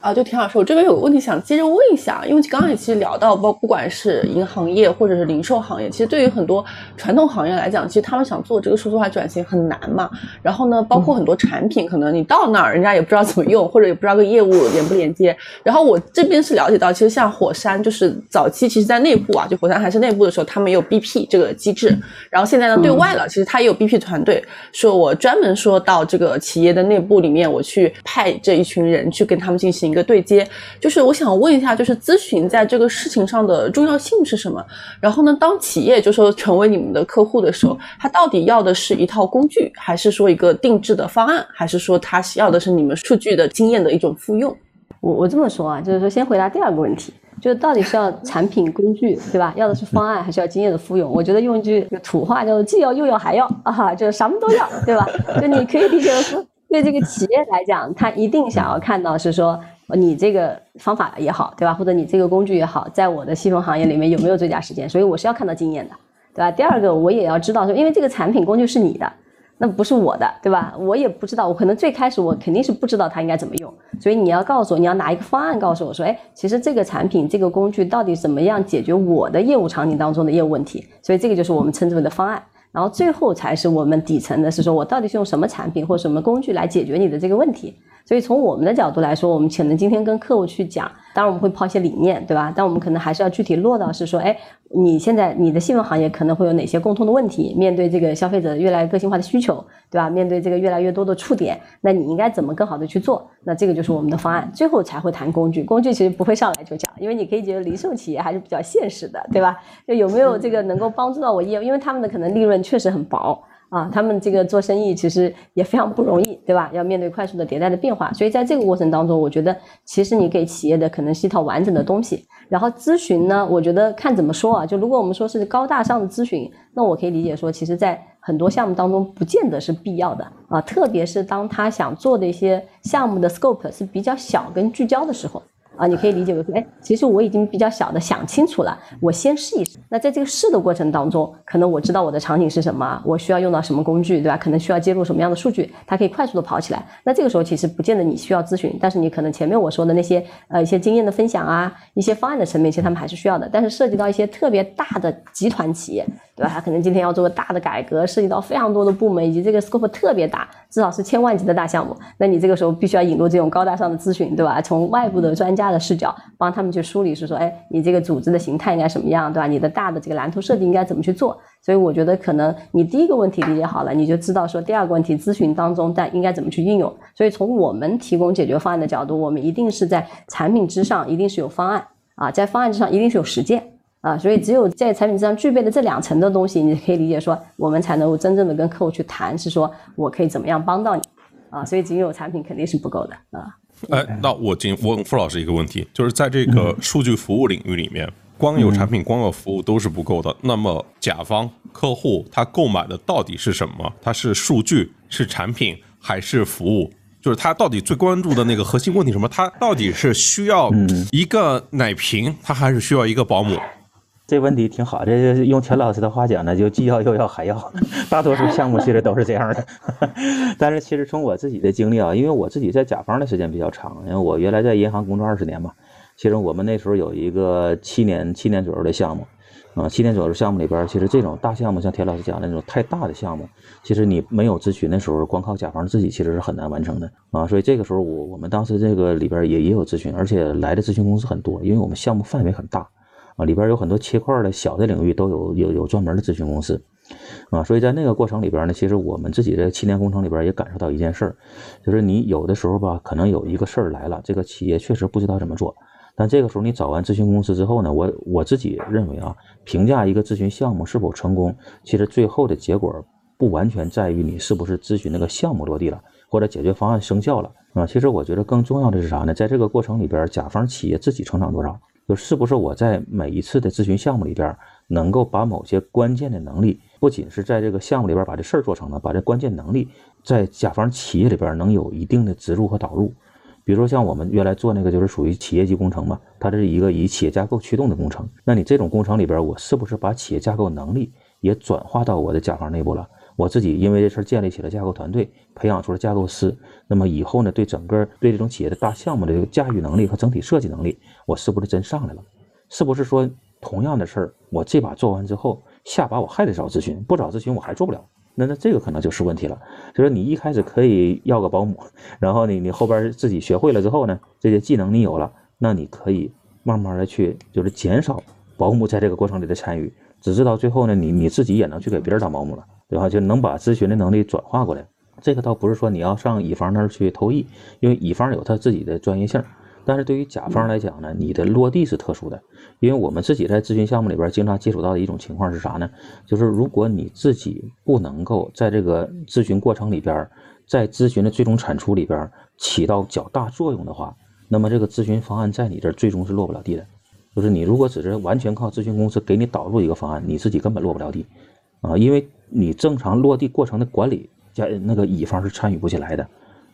啊，就田老师，我这边有个问题想接着问一下，因为刚刚也其实聊到，包不管是银行业或者是零售行业，其实对于很多传统行业来讲，其实他们想做这个数字化转型很难嘛。然后呢，包括很多产品，可能你到那儿，人家也不知道怎么用，或者也不知道跟业务连不连接。然后我这边是了解到，其实像火山，就是早期其实在内部啊，就火山还是内部的时候，他们有 BP 这个机制。然后现在呢，对外了，其实他也有 BP 团队，说我专门说到这个企业的内部里面，我去派这一群人去跟他们进行。一个对接，就是我想问一下，就是咨询在这个事情上的重要性是什么？然后呢，当企业就说成为你们的客户的时候，他到底要的是一套工具，还是说一个定制的方案，还是说他要的是你们数据的经验的一种复用？我我这么说啊，就是说先回答第二个问题，就是到底是要产品工具，对吧？要的是方案，还是要经验的复用？我觉得用一句土话叫做既要又要还要啊，就是什么都要，对吧？就你可以理解为说，对这个企业来讲，他一定想要看到是说。你这个方法也好，对吧？或者你这个工具也好，在我的细分行业里面有没有最佳实践？所以我是要看到经验的，对吧？第二个，我也要知道说，因为这个产品工具是你的，那不是我的，对吧？我也不知道，我可能最开始我肯定是不知道它应该怎么用，所以你要告诉我，你要拿一个方案告诉我说，哎，其实这个产品这个工具到底怎么样解决我的业务场景当中的业务问题？所以这个就是我们称之为的方案，然后最后才是我们底层的是说我到底是用什么产品或什么工具来解决你的这个问题。所以从我们的角度来说，我们可能今天跟客户去讲，当然我们会抛一些理念，对吧？但我们可能还是要具体落到是说，哎，你现在你的新闻行业可能会有哪些共通的问题？面对这个消费者越来越个性化的需求，对吧？面对这个越来越多的触点，那你应该怎么更好的去做？那这个就是我们的方案，最后才会谈工具。工具其实不会上来就讲，因为你可以觉得零售企业还是比较现实的，对吧？就有没有这个能够帮助到我业务？因为他们的可能利润确实很薄。啊，他们这个做生意其实也非常不容易，对吧？要面对快速的迭代的变化，所以在这个过程当中，我觉得其实你给企业的可能是一套完整的东西。然后咨询呢，我觉得看怎么说啊，就如果我们说是高大上的咨询，那我可以理解说，其实在很多项目当中不见得是必要的啊，特别是当他想做的一些项目的 scope 是比较小跟聚焦的时候。啊，你可以理解为说，哎，其实我已经比较小的想清楚了，我先试一试。那在这个试的过程当中，可能我知道我的场景是什么，我需要用到什么工具，对吧？可能需要接入什么样的数据，它可以快速的跑起来。那这个时候其实不见得你需要咨询，但是你可能前面我说的那些呃一些经验的分享啊，一些方案的层面，其实他们还是需要的。但是涉及到一些特别大的集团企业，对吧？他可能今天要做个大的改革，涉及到非常多的部门，以及这个 scope 特别大，至少是千万级的大项目。那你这个时候必须要引入这种高大上的咨询，对吧？从外部的专家。的视角帮他们去梳理，是说，哎，你这个组织的形态应该什么样，对吧？你的大的这个蓝图设计应该怎么去做？所以我觉得可能你第一个问题理解好了，你就知道说第二个问题咨询当中但应该怎么去运用。所以从我们提供解决方案的角度，我们一定是在产品之上一定是有方案啊，在方案之上一定是有实践啊。所以只有在产品之上具备的这两层的东西，你可以理解说，我们才能够真正的跟客户去谈，是说我可以怎么样帮到你啊。所以仅有产品肯定是不够的啊。哎，那我今问傅老师一个问题，就是在这个数据服务领域里面，光有产品、光有服务都是不够的。那么，甲方客户他购买的到底是什么？他是数据、是产品还是服务？就是他到底最关注的那个核心问题什么？他到底是需要一个奶瓶，他还是需要一个保姆？这问题挺好，这用钱老师的话讲呢，就既要又要还要。大多数项目其实都是这样的。但是其实从我自己的经历啊，因为我自己在甲方的时间比较长，因为我原来在银行工作二十年嘛。其实我们那时候有一个七年七年左右的项目，啊，七年左右项目里边，其实这种大项目，像田老师讲的那种太大的项目，其实你没有咨询的时候，光靠甲方自己其实是很难完成的啊。所以这个时候，我我们当时这个里边也也有咨询，而且来的咨询公司很多，因为我们项目范围很大里边有很多切块的小的领域都有有有专门的咨询公司啊。所以在那个过程里边呢，其实我们自己的七年工程里边也感受到一件事儿，就是你有的时候吧，可能有一个事儿来了，这个企业确实不知道怎么做。但这个时候你找完咨询公司之后呢，我我自己认为啊，评价一个咨询项目是否成功，其实最后的结果不完全在于你是不是咨询那个项目落地了，或者解决方案生效了啊。其实我觉得更重要的是啥呢？在这个过程里边，甲方企业自己成长多少，就是不是我在每一次的咨询项目里边，能够把某些关键的能力，不仅是在这个项目里边把这事儿做成了，把这关键能力在甲方企业里边能有一定的植入和导入。比如说像我们原来做那个就是属于企业级工程嘛，它这是一个以企业架构驱动的工程。那你这种工程里边，我是不是把企业架构能力也转化到我的甲方内部了？我自己因为这事儿建立起了架构团队，培养出了架构师。那么以后呢，对整个对这种企业的大项目的这个驾驭能力和整体设计能力，我是不是真上来了？是不是说同样的事儿，我这把做完之后，下把我还得找咨询，不找咨询我还做不了？那那这个可能就是问题了，就是你一开始可以要个保姆，然后你你后边自己学会了之后呢，这些技能你有了，那你可以慢慢的去就是减少保姆在这个过程里的参与，只知道最后呢，你你自己也能去给别人当保姆了，对吧？就能把咨询的能力转化过来。这个倒不是说你要上乙方那儿去偷艺，因为乙方有他自己的专业性。但是对于甲方来讲呢，你的落地是特殊的，因为我们自己在咨询项目里边经常接触到的一种情况是啥呢？就是如果你自己不能够在这个咨询过程里边，在咨询的最终产出里边起到较大作用的话，那么这个咨询方案在你这儿最终是落不了地的。就是你如果只是完全靠咨询公司给你导入一个方案，你自己根本落不了地啊，因为你正常落地过程的管理，甲那个乙方是参与不起来的，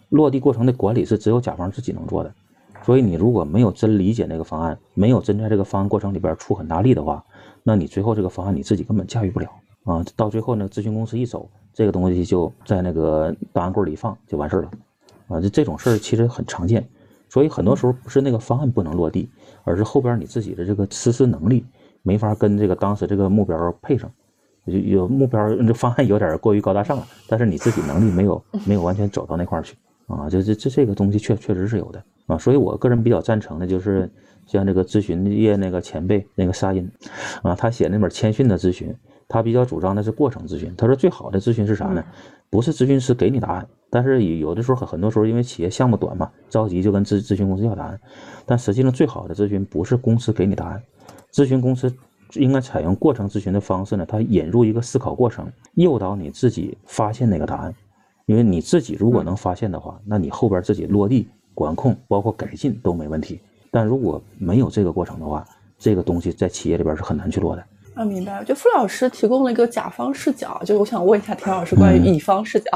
落地过程的管理是只有甲方自己能做的。所以你如果没有真理解那个方案，没有真在这个方案过程里边出很大力的话，那你最后这个方案你自己根本驾驭不了啊！到最后呢，咨询公司一走，这个东西就在那个档案柜里放就完事儿了啊！就这种事儿其实很常见，所以很多时候不是那个方案不能落地，而是后边你自己的这个实施能力没法跟这个当时这个目标配上，有有目标 这方案有点过于高大上了，但是你自己能力没有没有完全走到那块儿去啊！这这这这个东西确确实是有的。啊，所以我个人比较赞成的，就是像这个咨询业那个前辈那个沙因，啊，他写那本《谦逊的咨询》，他比较主张的是过程咨询。他说最好的咨询是啥呢？不是咨询师给你答案，但是有的时候很很多时候因为企业项目短嘛，着急就跟咨咨询公司要答案。但实际上最好的咨询不是公司给你答案，咨询公司应该采用过程咨询的方式呢，它引入一个思考过程，诱导你自己发现那个答案。因为你自己如果能发现的话，那你后边自己落地。管控包括改进都没问题，但如果没有这个过程的话，这个东西在企业里边是很难去落的。啊，明白。就傅老师提供了一个甲方视角，就我想问一下田老师关于乙方视角，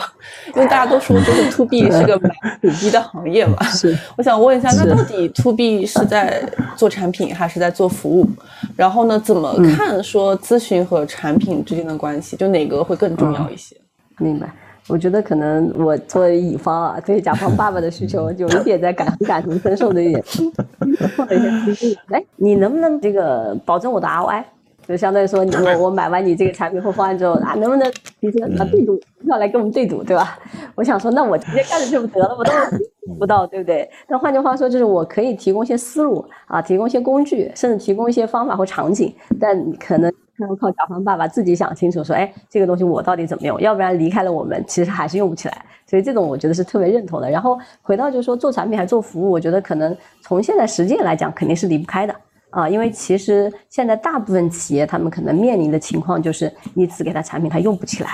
因为大家都说就是 to B 是个蛮苦逼的行业嘛。是。我想问一下，那到底 to B 是在做产品还是在做服务？然后呢，怎么看说咨询和产品之间的关系，就哪个会更重要一些？明白。我觉得可能我作为乙方啊，对甲方爸爸的需求有一点在感感同身受的一点，哎，你能不能这个保证我的 ROI？就相当于说，我我买完你这个产品或方案之后啊，能不能提前啊对赌，要来跟我们对赌，对吧？我想说，那我直接干了就不得了，我都 不到，对不对？那换句话说，就是我可以提供一些思路啊，提供一些工具，甚至提供一些方法或场景，但可能。要靠甲方爸爸自己想清楚，说，哎，这个东西我到底怎么用？要不然离开了我们，其实还是用不起来。所以这种我觉得是特别认同的。然后回到就是说做产品还是做服务，我觉得可能从现在实践来讲，肯定是离不开的啊。因为其实现在大部分企业他们可能面临的情况就是，你只给他产品，他用不起来，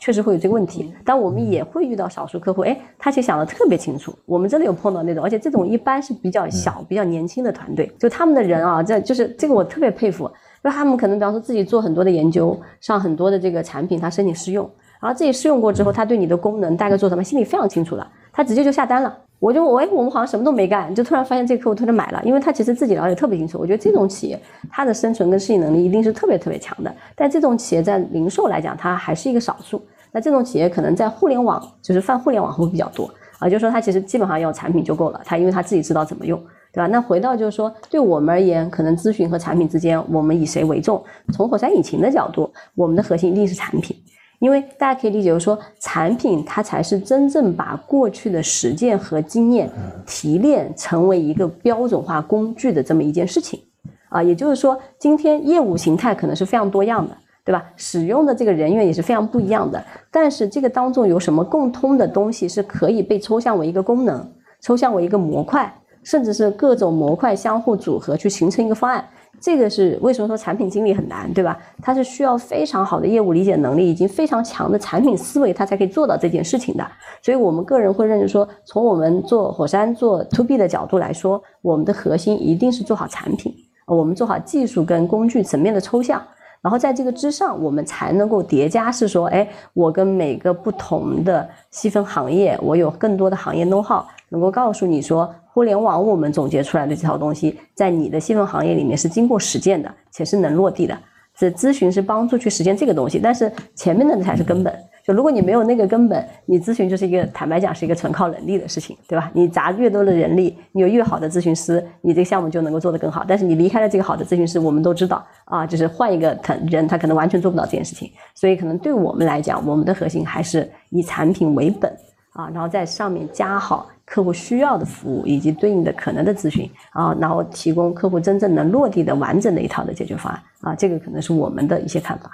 确实会有这个问题。但我们也会遇到少数客户，哎，他其实想的特别清楚。我们真的有碰到那种，而且这种一般是比较小、比较年轻的团队，就他们的人啊，这就是这个我特别佩服。就他们可能，比方说自己做很多的研究，上很多的这个产品，他申请试用，然后自己试用过之后，他对你的功能大概做什么，心里非常清楚了，他直接就下单了。我就我哎，我们好像什么都没干，就突然发现这个客户突然买了，因为他其实自己了解特别清楚。我觉得这种企业，它的生存跟适应能力一定是特别特别强的。但这种企业在零售来讲，它还是一个少数。那这种企业可能在互联网，就是泛互联网会比较多啊，就是说他其实基本上要产品就够了，他因为他自己知道怎么用。对吧？那回到就是说，对我们而言，可能咨询和产品之间，我们以谁为重？从火山引擎的角度，我们的核心一定是产品，因为大家可以理解为说，产品它才是真正把过去的实践和经验提炼成为一个标准化工具的这么一件事情。啊，也就是说，今天业务形态可能是非常多样的，对吧？使用的这个人员也是非常不一样的，但是这个当中有什么共通的东西是可以被抽象为一个功能，抽象为一个模块，甚至是各种模块相互组合去形成一个方案。这个是为什么说产品经理很难，对吧？他是需要非常好的业务理解能力，以及非常强的产品思维，他才可以做到这件事情的。所以我们个人会认为说，从我们做火山做 to B 的角度来说，我们的核心一定是做好产品。我们做好技术跟工具层面的抽象，然后在这个之上，我们才能够叠加，是说，哎，我跟每个不同的细分行业，我有更多的行业 know how，能够告诉你说，互联网我们总结出来的这套东西，在你的细分行业里面是经过实践的，且是能落地的。是咨询是帮助去实践这个东西，但是前面的才是根本。就如果你没有那个根本，你咨询就是一个坦白讲是一个纯靠能力的事情，对吧？你砸越多的人力，你有越好的咨询师，你这个项目就能够做得更好。但是你离开了这个好的咨询师，我们都知道啊，就是换一个他人，他可能完全做不到这件事情。所以可能对我们来讲，我们的核心还是以产品为本啊，然后在上面加好客户需要的服务以及对应的可能的咨询啊，然后提供客户真正能落地的完整的一套的解决方案啊，这个可能是我们的一些看法。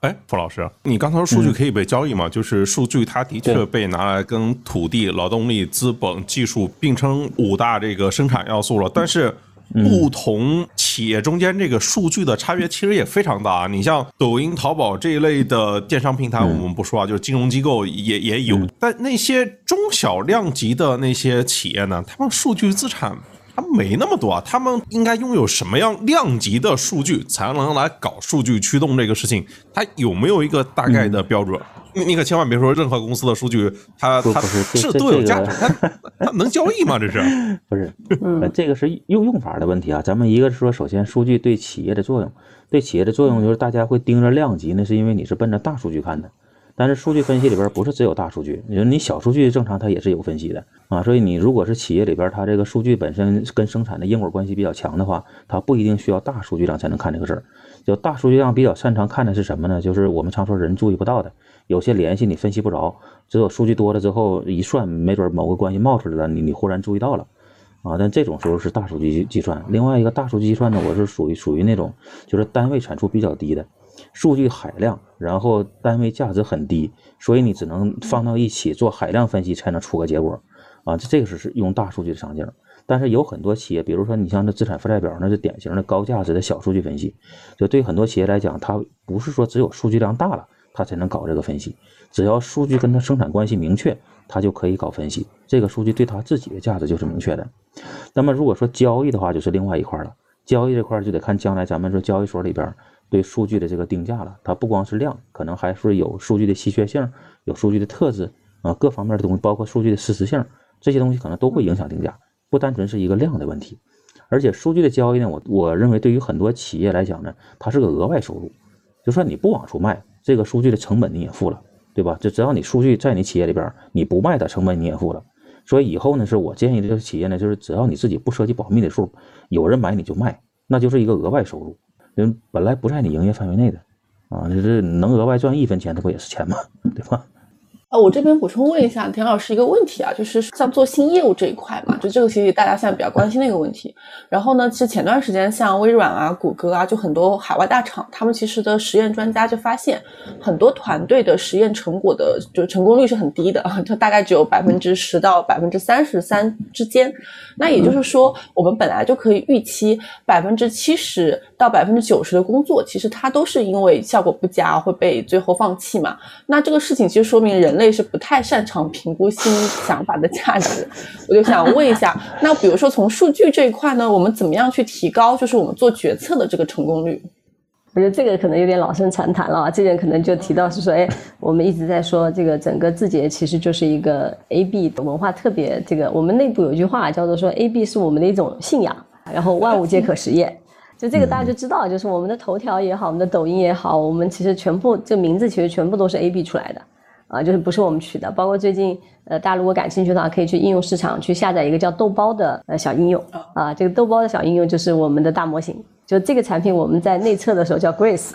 哎，傅老师，你刚才说数据可以被交易吗？就是数据，它的确被拿来跟土地、劳动力、资本、技术并称五大这个生产要素了。但是，不同企业中间这个数据的差别其实也非常大。你像抖音、淘宝这一类的电商平台，我们不说啊，就是金融机构也也有。但那些中小量级的那些企业呢，他们数据资产。他们没那么多啊，他们应该拥有什么样量级的数据才能来搞数据驱动这个事情？它有没有一个大概的标准？你你可千万别说任何公司的数据，它它是都有价值，它它 能交易吗？这是不是？这个是用用法的问题啊。咱们一个是说，首先数据对企业的作用，对企业的作用就是大家会盯着量级，那是因为你是奔着大数据看的。但是数据分析里边不是只有大数据，你说你小数据正常它也是有分析的啊，所以你如果是企业里边它这个数据本身跟生产的因果关系比较强的话，它不一定需要大数据量才能看这个事儿。就大数据量比较擅长看的是什么呢？就是我们常说人注意不到的，有些联系你分析不着，只有数据多了之后一算，没准某个关系冒出来了，你你忽然注意到了啊。但这种时候是大数据计算。另外一个大数据计算呢，我是属于属于那种就是单位产出比较低的。数据海量，然后单位价值很低，所以你只能放到一起做海量分析才能出个结果，啊，这这个是是用大数据的场景。但是有很多企业，比如说你像这资产负债表，那是典型的高价值的小数据分析。就对很多企业来讲，它不是说只有数据量大了，它才能搞这个分析。只要数据跟它生产关系明确，它就可以搞分析。这个数据对它自己的价值就是明确的。那么如果说交易的话，就是另外一块了。交易这块就得看将来咱们说交易所里边。对数据的这个定价了，它不光是量，可能还是有数据的稀缺性，有数据的特质啊，各方面的东西，包括数据的实时性，这些东西可能都会影响定价，不单纯是一个量的问题。而且数据的交易呢，我我认为对于很多企业来讲呢，它是个额外收入，就算你不往出卖，这个数据的成本你也付了，对吧？就只要你数据在你企业里边，你不卖的成本你也付了。所以以后呢，是我建议这个企业呢，就是只要你自己不涉及保密的数，有人买你就卖，那就是一个额外收入。人本来不在你营业范围内的，啊，就是能额外赚一分钱，这不也是钱吗？对吧？啊，我这边补充问一下田老师一个问题啊，就是像做新业务这一块嘛，就这个其实大家现在比较关心的一个问题。然后呢，其实前段时间像微软啊、谷歌啊，就很多海外大厂，他们其实的实验专家就发现，很多团队的实验成果的就成功率是很低的啊，就大概只有百分之十到百分之三十三之间。那也就是说，我们本来就可以预期百分之七十到百分之九十的工作，其实它都是因为效果不佳会被最后放弃嘛。那这个事情其实说明人类。类是不太擅长评估新想法的价值，我就想问一下，那比如说从数据这一块呢，我们怎么样去提高，就是我们做决策的这个成功率？我觉得这个可能有点老生常谈了，这点可能就提到是说，哎，我们一直在说这个整个字节其实就是一个 A B 的文化特别，这个我们内部有一句话叫做说 A B 是我们的一种信仰，然后万物皆可实验，就这个大家就知道，就是我们的头条也好，我们的抖音也好，我们其实全部这名字其实全部都是 A B 出来的。啊，就是不是我们取的。包括最近，呃，大家如果感兴趣的话，可以去应用市场去下载一个叫豆包的呃小应用啊。这个豆包的小应用就是我们的大模型。就这个产品，我们在内测的时候叫 Grace，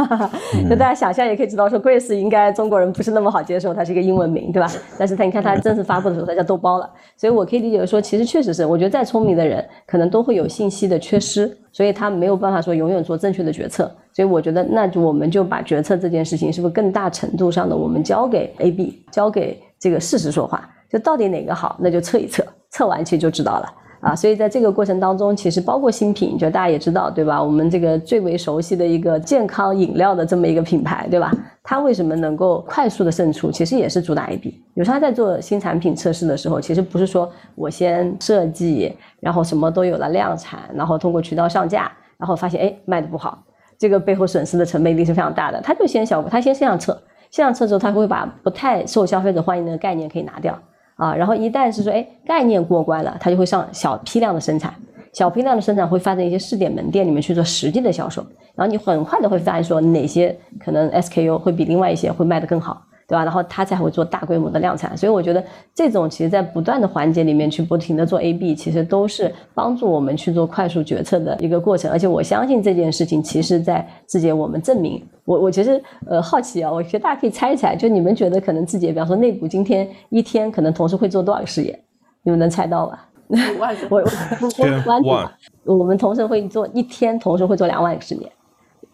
就大家想象也可以知道，说 Grace 应该中国人不是那么好接受，它是一个英文名，对吧？但是它你看它正式发布的时候，它叫豆包了。所以我可以理解说，其实确实是，我觉得再聪明的人，可能都会有信息的缺失，所以他没有办法说永远做正确的决策。所以我觉得，那就我们就把决策这件事情，是不是更大程度上的我们交给 A、B，交给这个事实说话，就到底哪个好，那就测一测，测完其实就知道了。啊，所以在这个过程当中，其实包括新品，就大家也知道，对吧？我们这个最为熟悉的一个健康饮料的这么一个品牌，对吧？它为什么能够快速的胜出？其实也是主打 AB。有时候他在做新产品测试的时候，其实不是说我先设计，然后什么都有了量产，然后通过渠道上架，然后发现哎卖的不好，这个背后损失的成本一定是非常大的。他就先小，他先线上测，线上测之后，他会把不太受消费者欢迎的概念可以拿掉。啊，然后一旦是说，哎，概念过关了，它就会上小批量的生产，小批量的生产会发在一些试点门店里面去做实际的销售，然后你很快的会发现说哪些可能 SKU 会比另外一些会卖得更好。对吧？然后它才会做大规模的量产，所以我觉得这种其实，在不断的环节里面去不停的做 A B，其实都是帮助我们去做快速决策的一个过程。而且我相信这件事情，其实在字节我们证明，我我其实呃好奇啊，我觉得大家可以猜一猜，就你们觉得可能字节，比方说内部今天一天可能同时会做多少个试验？你们能猜到吧？五万个，我我万，我们同时会做一天，同时会做两万个试验，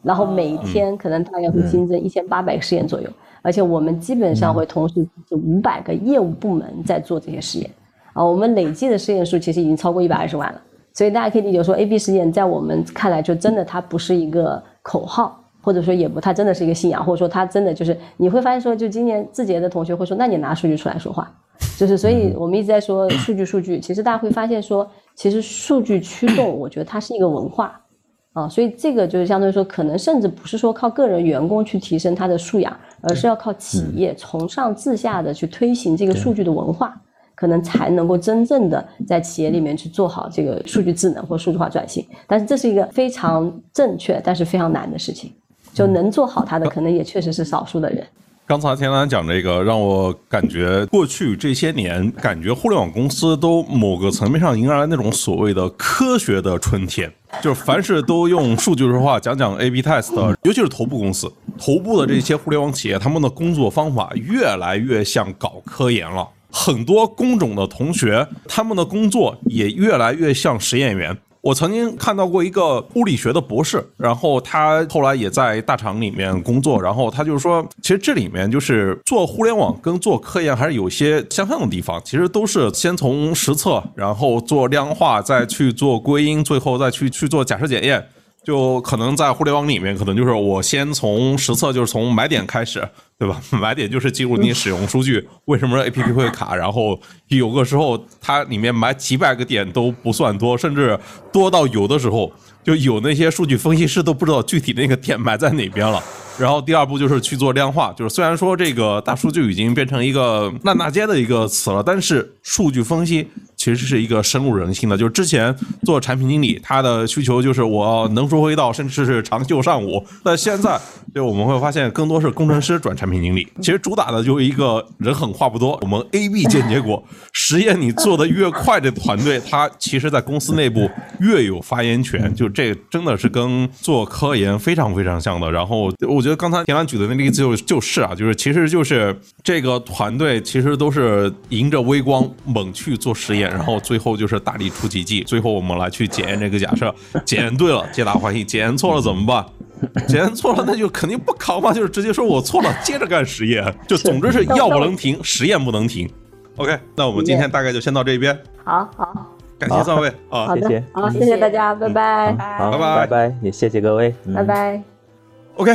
然后每天可能大概会新增一千八百个试验左右。而且我们基本上会同时是五百个业务部门在做这些试验，啊，我们累计的试验数其实已经超过一百二十万了。所以大家可以理解说，A B 实验在我们看来就真的它不是一个口号，或者说也不，它真的是一个信仰，或者说它真的就是你会发现说，就今年字节的同学会说，那你拿数据出来说话，就是所以我们一直在说数据数据，其实大家会发现说，其实数据驱动，我觉得它是一个文化。啊，所以这个就是相对于说，可能甚至不是说靠个人员工去提升他的素养，而是要靠企业从上至下的去推行这个数据的文化，可能才能够真正的在企业里面去做好这个数据智能或数字化转型。但是这是一个非常正确，但是非常难的事情，就能做好它的，可能也确实是少数的人。刚才田兰讲这个，让我感觉过去这些年，感觉互联网公司都某个层面上迎来了那种所谓的科学的春天，就是凡事都用数据说话，讲讲 A/B test，尤其是头部公司、头部的这些互联网企业，他们的工作方法越来越像搞科研了。很多工种的同学，他们的工作也越来越像实验员。我曾经看到过一个物理学的博士，然后他后来也在大厂里面工作，然后他就是说，其实这里面就是做互联网跟做科研还是有些相像的地方，其实都是先从实测，然后做量化，再去做归因，最后再去去做假设检验。就可能在互联网里面，可能就是我先从实测，就是从买点开始，对吧？买点就是记录你使用数据，为什么 A P P 会卡？然后有个时候它里面买几百个点都不算多，甚至多到有的时候就有那些数据分析师都不知道具体那个点埋在哪边了。然后第二步就是去做量化，就是虽然说这个大数据已经变成一个烂大街的一个词了，但是数据分析。其实是一个深入人心的，就是之前做产品经理，他的需求就是我能说会道，甚至是长袖善舞。但现在，就我们会发现更多是工程师转产品经理。其实主打的就是一个人狠话不多，我们 A B 见结果，实验你做的越快的团队，他其实在公司内部越有发言权。就这真的是跟做科研非常非常像的。然后我觉得刚才田兰举的那例子就就是啊，就是其实就是这个团队其实都是迎着微光猛去做实验。然后最后就是大力出奇迹，最后我们来去检验这个假设，检验对了，皆大欢喜；检验错了怎么办？检验错了那就肯定不扛嘛，就是直接说我错了，接着干实验。就总之是药不能停，实验不能停。OK，那我们今天大概就先到这边。好好，感谢三位啊，谢谢，好，谢谢大家，拜拜，好，拜拜，拜拜，也谢谢各位，拜拜。OK，